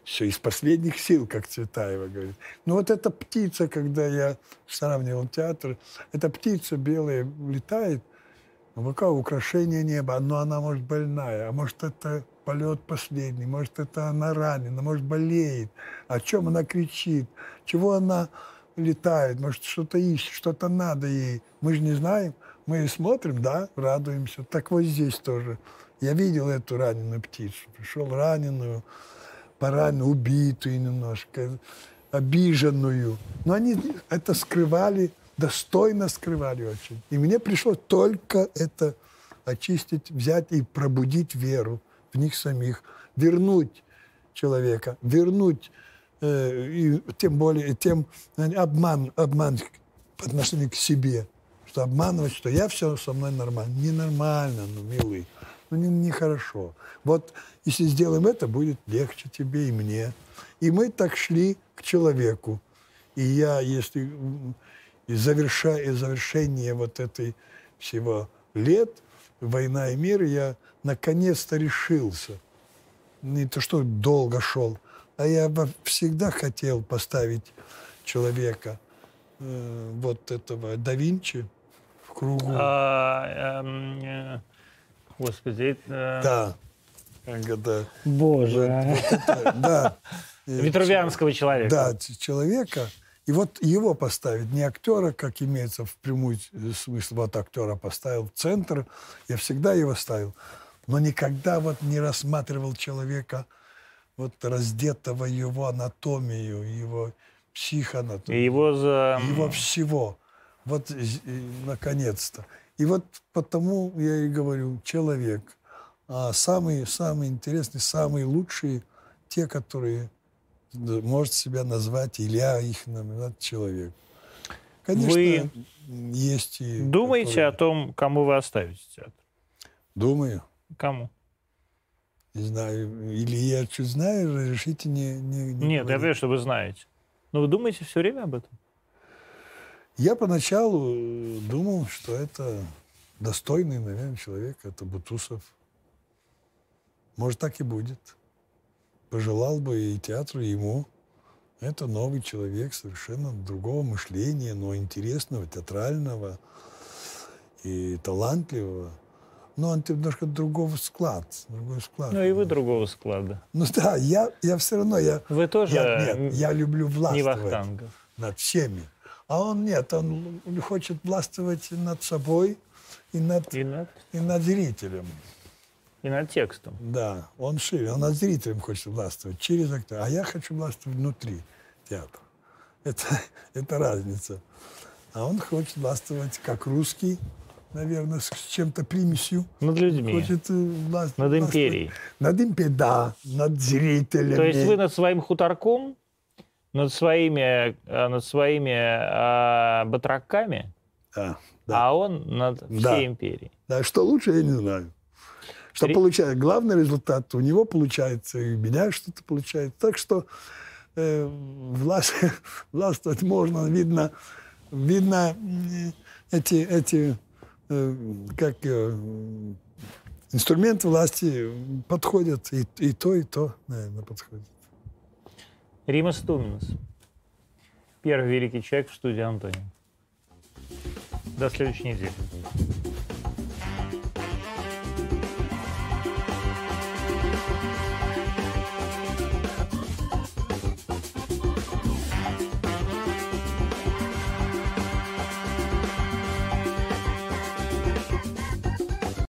S2: Все из последних сил, как Цветаева говорит. Ну вот эта птица, когда я сравнивал театр, эта птица белая летает, ну, какое украшение неба, но она может больная, а может это полет последний, может это она ранена, может болеет, о чем она кричит, чего она летает, может что-то ищет, что-то надо ей. Мы же не знаем, мы смотрим, да, радуемся. Так вот здесь тоже. Я видел эту раненую птицу, пришел раненую, пораненную, убитую немножко, обиженную. Но они это скрывали, достойно скрывали очень. И мне пришлось только это очистить, взять и пробудить веру в них самих, вернуть человека, вернуть, э, и тем более, тем знаете, обман, обман по отношению к себе, что обманывать, что я все со мной нормально. Ненормально, ну, милый, ну, не- нехорошо. Вот если сделаем это, будет легче тебе и мне. И мы так шли к человеку. И я, если и заверша, завершение вот этой всего лет, война и мир, я наконец-то решился. Не то, что долго шел, а я всегда хотел поставить человека, э, вот этого да Винчи в кругу.
S1: А, эм, э, Господи, это-
S2: Да. [laughs] Это,
S1: Боже. а.
S2: да. Э,
S1: Витрувианского человека.
S2: Да, человека. И вот его поставить, не актера, как имеется в прямую смысл, вот актера поставил в центр, я всегда его ставил, но никогда вот не рассматривал человека, вот раздетого его анатомию, его психоанатомию,
S1: его за...
S2: его всего. Вот и, наконец-то. И вот потому я и говорю, человек. А самые, самые интересные, самые лучшие, те, которые может себя назвать, Илья их назвать человек. Конечно,
S1: Вы
S2: есть и...
S1: Думаете о
S2: которые-
S1: том, кому вы оставите театр?
S2: Думаю.
S1: Кому?
S2: Не знаю. Или я чуть знаю, разрешите не... не, не
S1: Нет, я
S2: говорить.
S1: понимаю, что вы знаете. Но вы думаете все время об этом?
S2: Я поначалу э, думал, что это достойный, наверное, человек, это Бутусов. Может, так и будет. Пожелал бы и театру, и ему. Это новый человек, совершенно другого мышления, но интересного, театрального и талантливого. Но он немножко другого склад. Другой склад.
S1: Ну и вы другого склада.
S2: Ну да, я, я все равно, я,
S1: Вы тоже
S2: я, нет, я люблю
S1: не
S2: властвовать
S1: Вахтангов.
S2: над всеми. А он нет, он хочет властвовать над собой и над,
S1: И над-
S2: и над зрителем.
S1: И над текстом.
S2: Да, он шире, он над зрителем хочет властвовать через актера, а я хочу властвовать внутри театра. Это, [laughs] это разница. А он хочет властвовать как русский, наверное, с чем-то примесью.
S1: Над людьми.
S2: Хочет э, власть-
S1: Над империей.
S2: Над империей, да, над зрителями.
S1: То есть вы над своим хуторком, над своими, э, над своими э, батраками,
S2: Да, да.
S1: а он над всей
S2: Да.
S1: империей.
S2: Да, что лучше, я не знаю. Что
S1: Три-
S2: получается? Главный результат у него получается, и у меня что-то получается. Так что э, власть, [laughs] властвовать можно. Видно, видно м, эти, эти э, как, э, инструменты власти подходят. И, и то, и то, наверное, подходит.
S1: Рима Стуминс. Первый великий человек в студии Антония. До следующей недели.